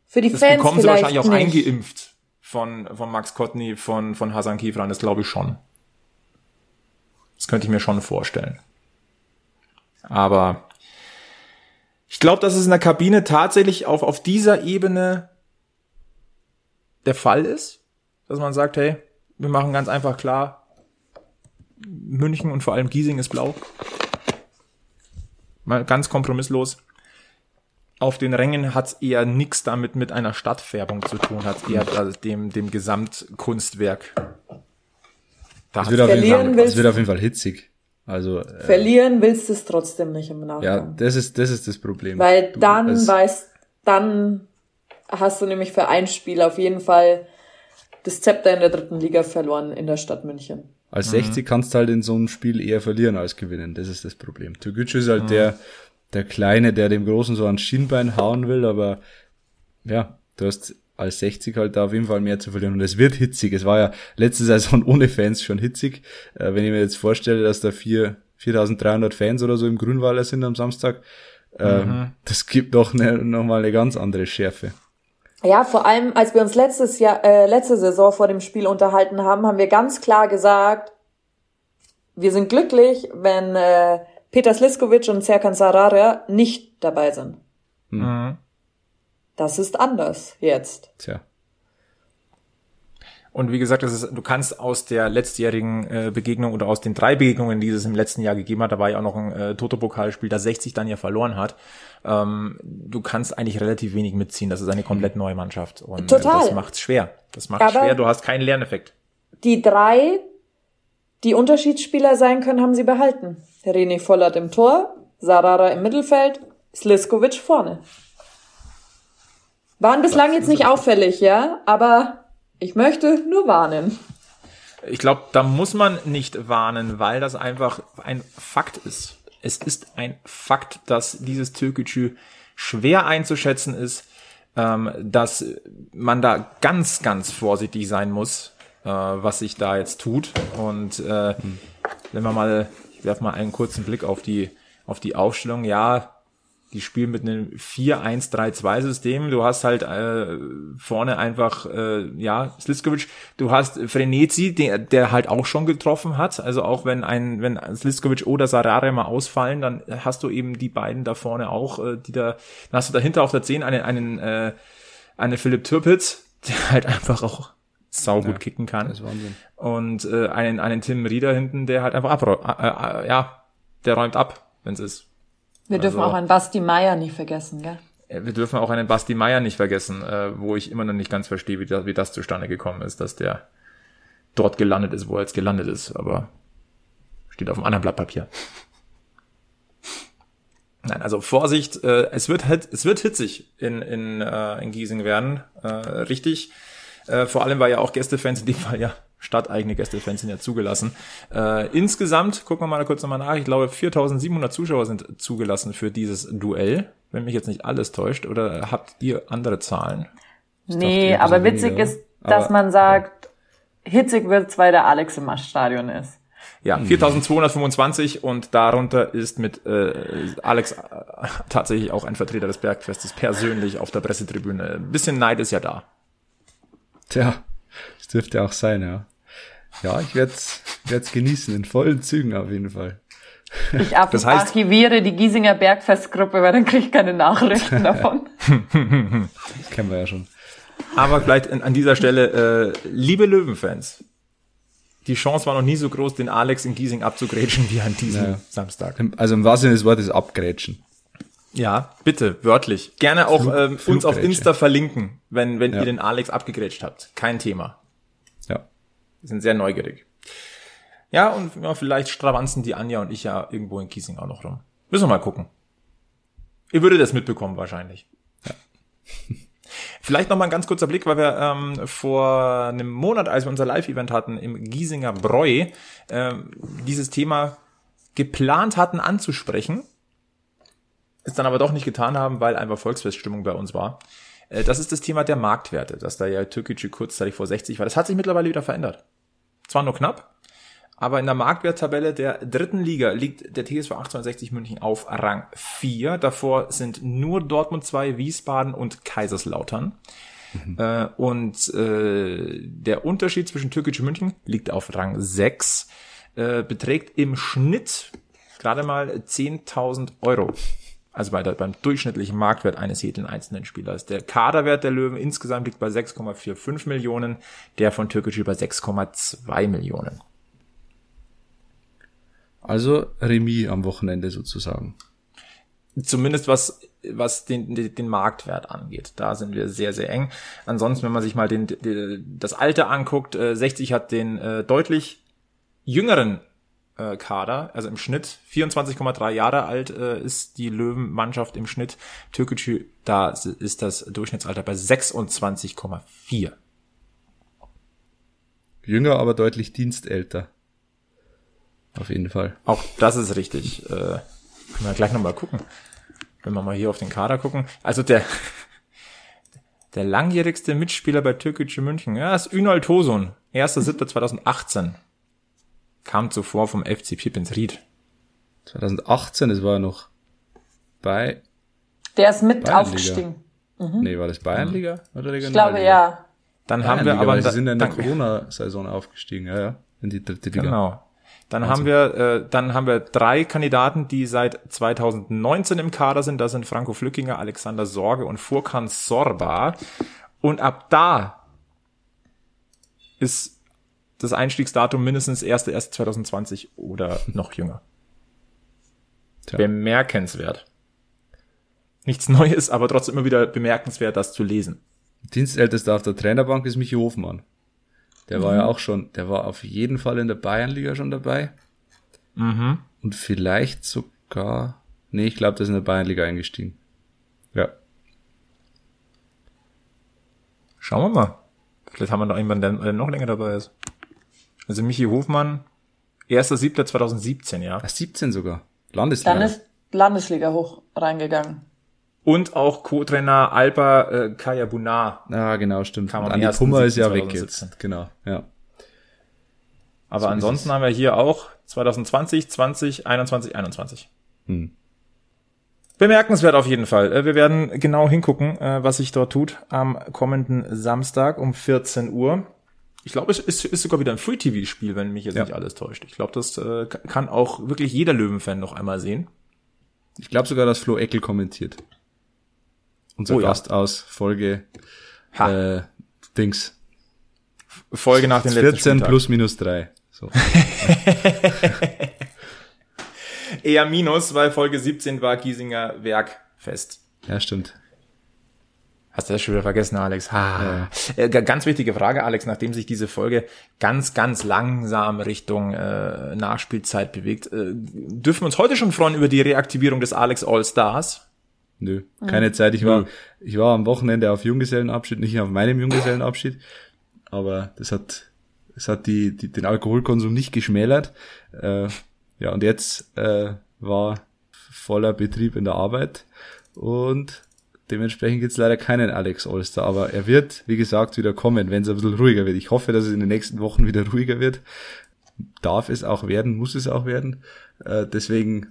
Für die das Fans bekommen sie vielleicht wahrscheinlich auch nicht. eingeimpft von, von Max Kotny, von, von Hasan Kifran, das glaube ich schon. Das könnte ich mir schon vorstellen. Aber ich glaube, dass es in der Kabine tatsächlich auf, auf dieser Ebene der Fall ist, dass man sagt, hey, wir machen ganz einfach klar, München und vor allem Giesing ist blau. Mal ganz kompromisslos auf den Rängen hat es eher nichts damit mit einer Stadtfärbung zu tun, hat eher also dem, dem Gesamtkunstwerk. Da es, wird auf jeden Fall, es wird auf jeden Fall hitzig. Also äh, verlieren willst du es trotzdem nicht im Nachgang. Ja, das ist das ist das Problem. Weil du, dann weißt, dann hast du nämlich für ein Spiel auf jeden Fall das Zepter in der dritten Liga verloren in der Stadt München. Als 60 mhm. kannst du halt in so einem Spiel eher verlieren als gewinnen. Das ist das Problem. Türkgücü ist halt mhm. der der Kleine, der dem Großen so ans Schienbein hauen will, aber ja, du hast als 60 halt da auf jeden Fall mehr zu verlieren. Und es wird hitzig. Es war ja letzte Saison ohne Fans schon hitzig. Äh, wenn ich mir jetzt vorstelle, dass da vier, 4300 Fans oder so im Grünwalder sind am Samstag, äh, mhm. das gibt doch ne, nochmal eine ganz andere Schärfe. Ja, vor allem, als wir uns letztes Jahr, äh, letzte Saison vor dem Spiel unterhalten haben, haben wir ganz klar gesagt, wir sind glücklich, wenn äh, Peter Sliskovic und Serkan Sarara nicht dabei sind. Mhm. Das ist anders jetzt. Tja. Und wie gesagt, das ist, du kannst aus der letztjährigen äh, Begegnung oder aus den drei Begegnungen, die es im letzten Jahr gegeben hat, da war ja auch noch ein äh, Toto-Pokalspiel, das 60 dann ja verloren hat. Ähm, du kannst eigentlich relativ wenig mitziehen. Das ist eine komplett neue Mannschaft. Und äh, Total. das macht's schwer. Das macht schwer. Du hast keinen Lerneffekt. Die drei, die Unterschiedsspieler sein können, haben sie behalten. René Vollert im Tor, Sarara im Mittelfeld, Sliskovic vorne. Waren bislang jetzt nicht auffällig, ja, aber ich möchte nur warnen. Ich glaube, da muss man nicht warnen, weil das einfach ein Fakt ist. Es ist ein Fakt, dass dieses Türkgücü schwer einzuschätzen ist, ähm, dass man da ganz, ganz vorsichtig sein muss, äh, was sich da jetzt tut. Und äh, hm. wenn wir mal werf mal einen kurzen Blick auf die, auf die Aufstellung. Ja, die spielen mit einem 4-1-3-2-System. Du hast halt äh, vorne einfach, äh, ja, Sliskovic, du hast Frenetzi, der, der halt auch schon getroffen hat. Also auch wenn ein, wenn Sliskovic oder Sarare mal ausfallen, dann hast du eben die beiden da vorne auch, äh, die da, dann hast du dahinter auf der 10 einen, einen, äh, einen Philipp Türpitz, der halt einfach auch saugut ja, kicken kann. Das ist Wahnsinn. Und äh, einen, einen Tim Rieder hinten, der halt einfach ab, äh, äh, ja, der räumt ab, wenn es ist. Wir dürfen also, auch einen Basti Meier nicht vergessen, gell? Wir dürfen auch einen Basti Meier nicht vergessen, äh, wo ich immer noch nicht ganz verstehe, wie das, wie das zustande gekommen ist, dass der dort gelandet ist, wo er jetzt gelandet ist, aber steht auf einem anderen Blatt Papier. Nein, also Vorsicht, äh, es wird halt, es wird hitzig in, in, äh, in Giesing werden, äh, richtig. Äh, vor allem, weil ja auch Gästefans, in dem Fall ja stadteigene Gästefans sind ja zugelassen. Äh, insgesamt, gucken wir mal kurz nochmal nach, ich glaube 4700 Zuschauer sind zugelassen für dieses Duell, wenn mich jetzt nicht alles täuscht. Oder habt ihr andere Zahlen? Ich nee, dachte, aber witzig weniger. ist, dass aber, man sagt, ja. hitzig wird's, weil der Alex im Stadion ist. Ja, 4225 und darunter ist mit äh, Alex äh, tatsächlich auch ein Vertreter des Bergfestes persönlich auf der Pressetribüne. Ein bisschen Neid ist ja da. Tja, das dürfte auch sein, ja. Ja, ich werde es genießen, in vollen Zügen auf jeden Fall. Ich das heißt, archiviere die Giesinger Bergfestgruppe, weil dann kriege ich keine Nachrichten davon. das kennen wir ja schon. Aber vielleicht an dieser Stelle, äh, liebe Löwenfans, die Chance war noch nie so groß, den Alex in Giesing abzugrätschen wie an diesem naja. Samstag. Also im wahrsten Sinne des Wortes abgrätschen. Ja, bitte, wörtlich. Gerne auch ähm, uns auf Insta verlinken, wenn, wenn ja. ihr den Alex abgegrätscht habt. Kein Thema. Wir sind sehr neugierig. Ja, und ja, vielleicht stravanzen die Anja und ich ja irgendwo in Kiesing auch noch rum. Müssen wir mal gucken. Ihr würdet das mitbekommen wahrscheinlich. Ja. Vielleicht noch mal ein ganz kurzer Blick, weil wir ähm, vor einem Monat, als wir unser Live-Event hatten im Giesinger Bräu, ähm, dieses Thema geplant hatten anzusprechen, es dann aber doch nicht getan haben, weil einfach Volksfeststimmung bei uns war. Äh, das ist das Thema der Marktwerte, dass da ja Türkgücü kurzzeitig vor 60 war. Das hat sich mittlerweile wieder verändert. Zwar nur knapp, aber in der Marktwerttabelle der dritten Liga liegt der TSV 1860 München auf Rang 4. Davor sind nur Dortmund 2, Wiesbaden und Kaiserslautern. Mhm. Äh, und äh, der Unterschied zwischen Türkische München liegt auf Rang 6, äh, beträgt im Schnitt gerade mal 10.000 Euro. Also bei der, beim durchschnittlichen Marktwert eines jeden einzelnen Spielers. Der Kaderwert der Löwen insgesamt liegt bei 6,45 Millionen, der von Türkische bei 6,2 Millionen. Also Remis am Wochenende sozusagen. Zumindest was, was den, den Marktwert angeht. Da sind wir sehr, sehr eng. Ansonsten, wenn man sich mal den, den das Alter anguckt, äh, 60 hat den äh, deutlich jüngeren äh, Kader, also im Schnitt 24,3 Jahre alt äh, ist die Löwenmannschaft im Schnitt. Türkgücü, da ist das Durchschnittsalter bei 26,4. Jünger, aber deutlich dienstälter. Auf jeden Fall. Auch das ist richtig. Äh, können wir gleich nochmal gucken. Wenn wir mal hier auf den Kader gucken. Also der, der langjährigste Mitspieler bei Türkische München, ja, ist Ünal Tosun. 1.7.2018. Kam zuvor vom FC Pippins-Ried. 2018, das war noch bei. Der ist mit aufgestiegen. Mhm. Nee, war das Bayernliga oder Ich glaube ja. Dann haben wir aber. Sie sind in der Corona-Saison aufgestiegen, ja, ja. In die dritte Liga. Genau. Dann also. haben wir, äh, dann haben wir drei Kandidaten, die seit 2019 im Kader sind. Das sind Franco Flückinger, Alexander Sorge und Furkan Sorba. Und ab da ist das Einstiegsdatum mindestens 1.1.2020 oder noch jünger. Tja. Bemerkenswert. Nichts Neues, aber trotzdem immer wieder bemerkenswert, das zu lesen. Dienstältester auf der Trainerbank ist Michi Hofmann. Der mhm. war ja auch schon, der war auf jeden Fall in der Bayernliga schon dabei. Mhm. Und vielleicht sogar, nee, ich glaube, der ist in der Bayernliga eingestiegen. Ja. Schauen wir mal. Vielleicht haben wir noch jemanden, der noch länger dabei ist. Also Michi Hofmann, 1.7.2017, ja. Ach, 17 sogar. Landesliga. Dann ist Landesliga hoch reingegangen. Und auch Co-Trainer Alba äh, Kaya Bunar. Ja, genau, stimmt. Kam Andi Pummer ist ja weg jetzt. Genau, ja. Aber so ansonsten haben wir hier auch 2020, 20, 21, 21. Hm. Bemerkenswert auf jeden Fall. Äh, wir werden genau hingucken, äh, was sich dort tut am kommenden Samstag um 14 Uhr. Ich glaube, es ist, ist sogar wieder ein Free-TV-Spiel, wenn mich jetzt ja. nicht alles täuscht. Ich glaube, das äh, kann auch wirklich jeder Löwenfan noch einmal sehen. Ich glaube sogar, dass Flo Eckel kommentiert unser oh, Gast ja. aus Folge äh, Dings. Folge nach den 14 letzten 14 plus minus 3. So. Eher minus, weil Folge 17 war Giesinger Werkfest. Ja, stimmt. Hast du das schon wieder vergessen, Alex? Ha. Ja. Äh, ganz wichtige Frage, Alex, nachdem sich diese Folge ganz, ganz langsam Richtung äh, Nachspielzeit bewegt, äh, dürfen wir uns heute schon freuen über die Reaktivierung des Alex All Stars? Nö, keine mhm. Zeit. Ich war, ich war am Wochenende auf Junggesellenabschied, nicht auf meinem Junggesellenabschied, aber das hat, das hat die, die den Alkoholkonsum nicht geschmälert. Äh, ja, und jetzt äh, war voller Betrieb in der Arbeit und dementsprechend gibt's leider keinen Alex Allstar, aber er wird, wie gesagt, wieder kommen, wenn es ein bisschen ruhiger wird. Ich hoffe, dass es in den nächsten Wochen wieder ruhiger wird. Darf es auch werden, muss es auch werden. Äh, deswegen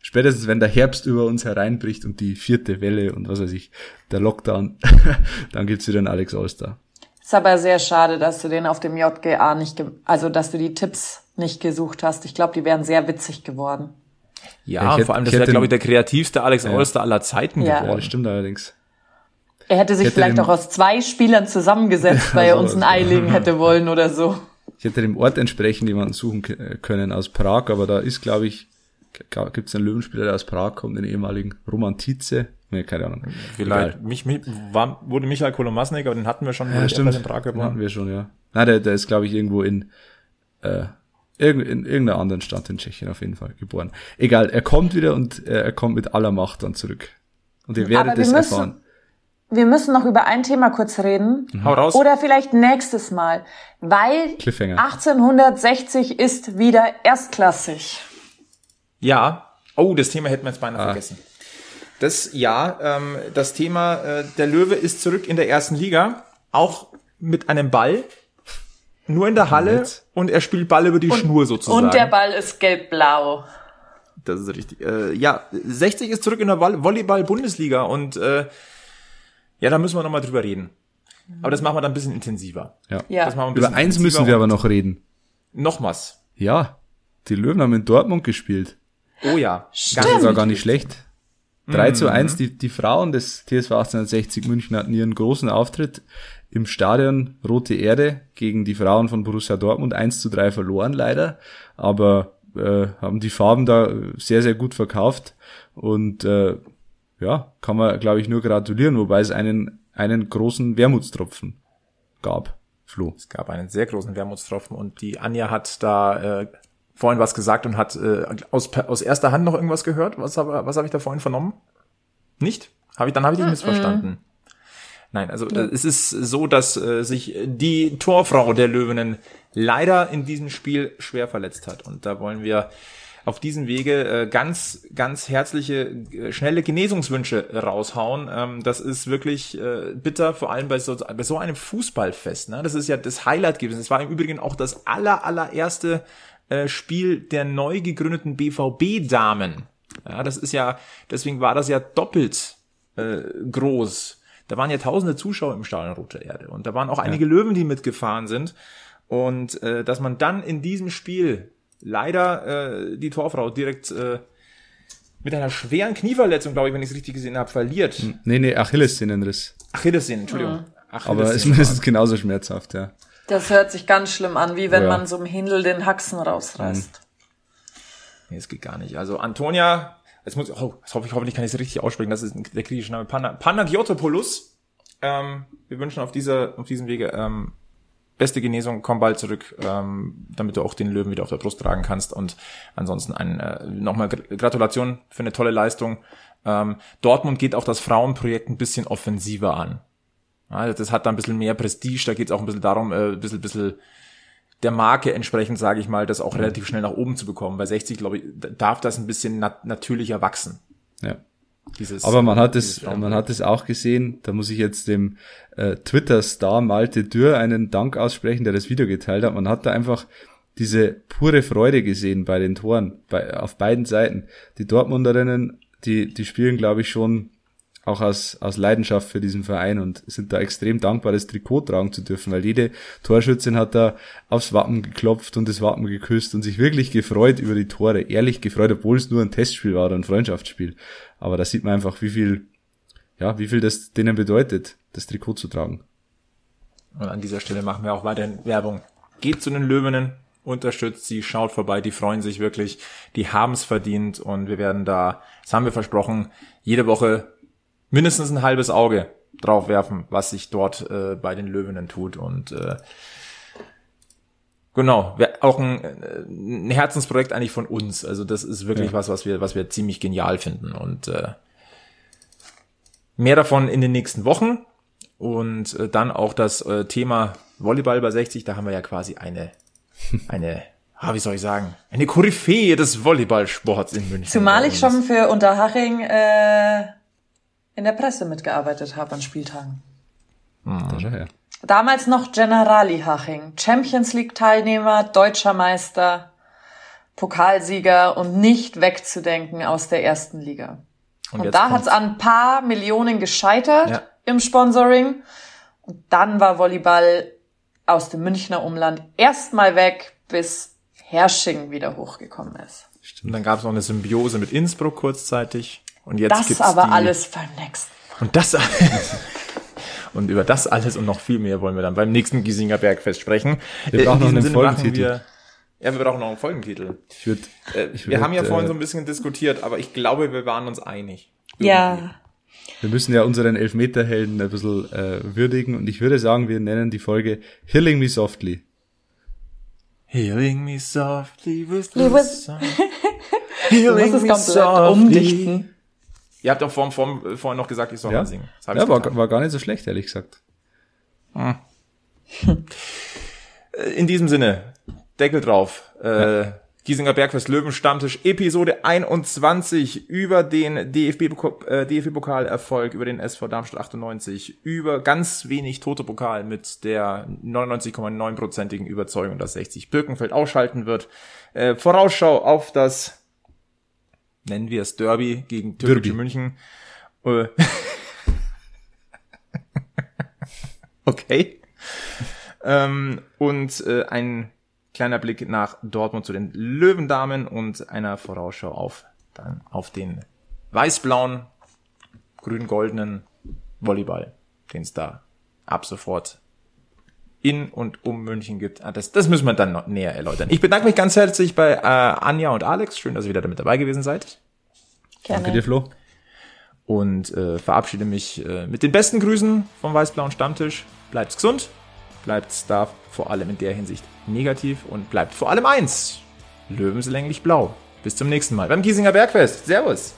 spätestens wenn der Herbst über uns hereinbricht und die vierte Welle und was weiß ich, der Lockdown, dann gibt's wieder einen Alex Allstar. Ist aber sehr schade, dass du den auf dem JGA nicht, also dass du die Tipps nicht gesucht hast. Ich glaube, die wären sehr witzig geworden. Ja, hätte, vor allem, das wäre, glaube ich, der kreativste Alex ja. Olster aller Zeiten ja. geworden. Stimmt allerdings. Er hätte sich hätte vielleicht auch aus zwei Spielern zusammengesetzt, weil er uns ein Ei legen hätte wollen oder so. Ich hätte dem Ort entsprechend jemanden suchen können aus Prag, aber da ist, glaube ich, gibt es einen Löwenspieler, der aus Prag kommt, den ehemaligen Roman Tietze. Nee, keine Ahnung. Vielleicht. Mich, mich, war, wurde Michael Kolomasnik, aber den hatten wir schon. Ja, stimmt. In Prag geboren. hatten wir schon, ja. Na, der, der ist, glaube ich, irgendwo in, äh, in, in irgendeiner anderen Stadt in Tschechien auf jeden Fall geboren. Egal, er kommt wieder und äh, er kommt mit aller Macht dann zurück. Und ihr werdet es erfahren. Wir müssen noch über ein Thema kurz reden. Mhm. Hau raus. Oder vielleicht nächstes Mal. Weil 1860 ist wieder erstklassig. Ja. Oh, das Thema hätten wir jetzt beinahe ah. vergessen. Das ja, ähm, das Thema äh, der Löwe ist zurück in der ersten Liga, auch mit einem Ball, nur in der Halle und er spielt Ball über die und, Schnur sozusagen. Und der Ball ist gelb-blau. Das ist richtig. Äh, ja, 60 ist zurück in der Volleyball-Bundesliga und äh, ja, da müssen wir nochmal drüber reden. Aber das machen wir dann ein bisschen intensiver. Ja. ja. Über eins müssen wir aber noch reden. Nochmals. Ja, die Löwen haben in Dortmund gespielt. Oh ja. Stimmt. Das war gar nicht schlecht. 3 zu 1, mhm. die, die Frauen des TSV 1860 München hatten ihren großen Auftritt im Stadion Rote Erde gegen die Frauen von Borussia Dortmund 1 zu 3 verloren leider, aber äh, haben die Farben da sehr, sehr gut verkauft und äh, ja, kann man, glaube ich, nur gratulieren, wobei es einen, einen großen Wermutstropfen gab. Flo. Es gab einen sehr großen Wermutstropfen und die Anja hat da äh, vorhin was gesagt und hat äh, aus, aus erster Hand noch irgendwas gehört. Was habe was hab ich da vorhin vernommen? Nicht? Hab ich, dann habe ich dich mm -mm. missverstanden. Nein, also ja. äh, es ist so, dass äh, sich die Torfrau der Löwinnen leider in diesem Spiel schwer verletzt hat. Und da wollen wir auf diesem Wege äh, ganz, ganz herzliche, äh, schnelle Genesungswünsche raushauen. Ähm, das ist wirklich äh, bitter, vor allem bei so, bei so einem Fußballfest. Ne? Das ist ja das Highlight gewesen. Es war im Übrigen auch das aller, allererste äh, Spiel der neu gegründeten BVB-Damen. Ja, das ist ja, deswegen war das ja doppelt äh, groß. Da waren ja tausende Zuschauer im Stadion Rote Erde und da waren auch einige ja. Löwen, die mitgefahren sind. Und äh, dass man dann in diesem Spiel leider äh, die Torfrau direkt äh, mit einer schweren Knieverletzung, glaube ich, wenn ich es richtig gesehen habe, verliert. Nee, nee, Achillessehnenriss. Achillessehnen, Entschuldigung. Ja. Achillessehnen Aber es ist mindestens genauso schmerzhaft, ja. Das hört sich ganz schlimm an, wie wenn oh ja. man so einem Hindel den Haxen rausreißt. Mhm. Nee, es geht gar nicht. Also Antonia, jetzt muss ich, oh, das hoffe ich, hoffentlich kann ich es richtig aussprechen, das ist der griechische Name, Pana, Panagiotopoulos. Ähm, wir wünschen auf dieser, auf diesem Wege ähm, beste Genesung, komm bald zurück, ähm, damit du auch den Löwen wieder auf der Brust tragen kannst. Und ansonsten ein, äh, nochmal Gratulation für eine tolle Leistung. Ähm, Dortmund geht auch das Frauenprojekt ein bisschen offensiver an. Ja, das hat da ein bisschen mehr Prestige, da geht es auch ein bisschen darum, äh, ein bisschen, bisschen der Marke entsprechend, sage ich mal, das auch relativ schnell nach oben zu bekommen. Bei 60, glaube ich, darf das ein bisschen nat natürlicher wachsen. Ja. Dieses, Aber man hat es, man hat es auch gesehen, da muss ich jetzt dem äh, Twitter-Star Malte Dürr einen Dank aussprechen, der das Video geteilt hat. Man hat da einfach diese pure Freude gesehen bei den Toren, bei, auf beiden Seiten. Die Dortmunderinnen, die, die spielen, glaube ich, schon auch aus, aus Leidenschaft für diesen Verein und sind da extrem dankbar, das Trikot tragen zu dürfen, weil jede Torschützin hat da aufs Wappen geklopft und das Wappen geküsst und sich wirklich gefreut über die Tore, ehrlich gefreut, obwohl es nur ein Testspiel war oder ein Freundschaftsspiel. Aber da sieht man einfach, wie viel, ja, wie viel das denen bedeutet, das Trikot zu tragen. Und an dieser Stelle machen wir auch weiterhin Werbung. Geht zu den Löwinnen, unterstützt sie, schaut vorbei, die freuen sich wirklich, die haben es verdient und wir werden da, das haben wir versprochen, jede Woche mindestens ein halbes Auge drauf werfen, was sich dort äh, bei den Löwinnen tut und äh, Genau, auch ein, äh, ein Herzensprojekt eigentlich von uns. Also das ist wirklich ja. was, was wir, was wir ziemlich genial finden. Und äh, mehr davon in den nächsten Wochen. Und äh, dann auch das äh, Thema Volleyball bei 60, da haben wir ja quasi eine, eine, ah, wie soll ich sagen, eine Koryphäe des Volleyballsports in München. Zumal ich schon für Unterhaching äh, in der Presse mitgearbeitet habe an Spieltagen. Mhm. Damals noch Generali Haching, Champions League Teilnehmer, deutscher Meister, Pokalsieger und nicht wegzudenken aus der ersten Liga. Und, und da hat es an ein paar Millionen gescheitert ja. im Sponsoring. Und dann war Volleyball aus dem Münchner Umland erstmal weg, bis Hersching wieder hochgekommen ist. Und dann gab es noch eine Symbiose mit Innsbruck kurzzeitig. Und jetzt das gibt's aber die, alles beim nächsten. Und das alles. und über das alles und noch viel mehr wollen wir dann beim nächsten Giesinger Bergfest sprechen. Wir brauchen noch einen Folgentitel. Wir, ja, wir brauchen noch einen Folgentitel. Ich würd, äh, ich wir würd, haben ja vorhin äh, so ein bisschen diskutiert, aber ich glaube, wir waren uns einig. Ja. Wir müssen ja unseren Elfmeterhelden ein bisschen äh, würdigen und ich würde sagen, wir nennen die Folge Healing Me Softly. Healing me softly with the sun. Du Healing musst es me komplett softly. umdichten. Ihr habt doch vorhin, vorhin, vorhin noch gesagt, ich soll Ja, mal singen. Ja war, war gar nicht so schlecht, ehrlich gesagt. In diesem Sinne, Deckel drauf. Äh, Giesinger Bergfest Löwenstammtisch Episode 21 über den DFB-Pokal äh, DFB-Pokalerfolg, über den SV Darmstadt 98, über ganz wenig Toto-Pokal mit der 99,9%igen Überzeugung, dass 60 Birkenfeld ausschalten wird. Äh, Vorausschau auf das, nennen wir es Derby gegen Türkische Derby. München. Äh, okay. Ähm, und äh, ein kleiner Blick nach Dortmund zu den Löwendamen und einer Vorausschau auf dann auf den weiß-blauen, grün-goldenen Volleyball, den es da ab sofort in und um München gibt. Ah, das, das müssen wir dann noch näher erläutern. Ich bedanke mich ganz herzlich bei äh, Anja und Alex. Schön, dass ihr wieder damit dabei gewesen seid. Gerne. Danke dir, Flo. Und äh, verabschiede mich äh, mit den besten Grüßen vom weiß-blauen Stammtisch. Bleibt gesund, bleibt da vor allem in der Hinsicht negativ und bleibt vor allem eins. Löwenslänglich blau. Bis zum nächsten Mal beim Giesinger Bergfest. Servus.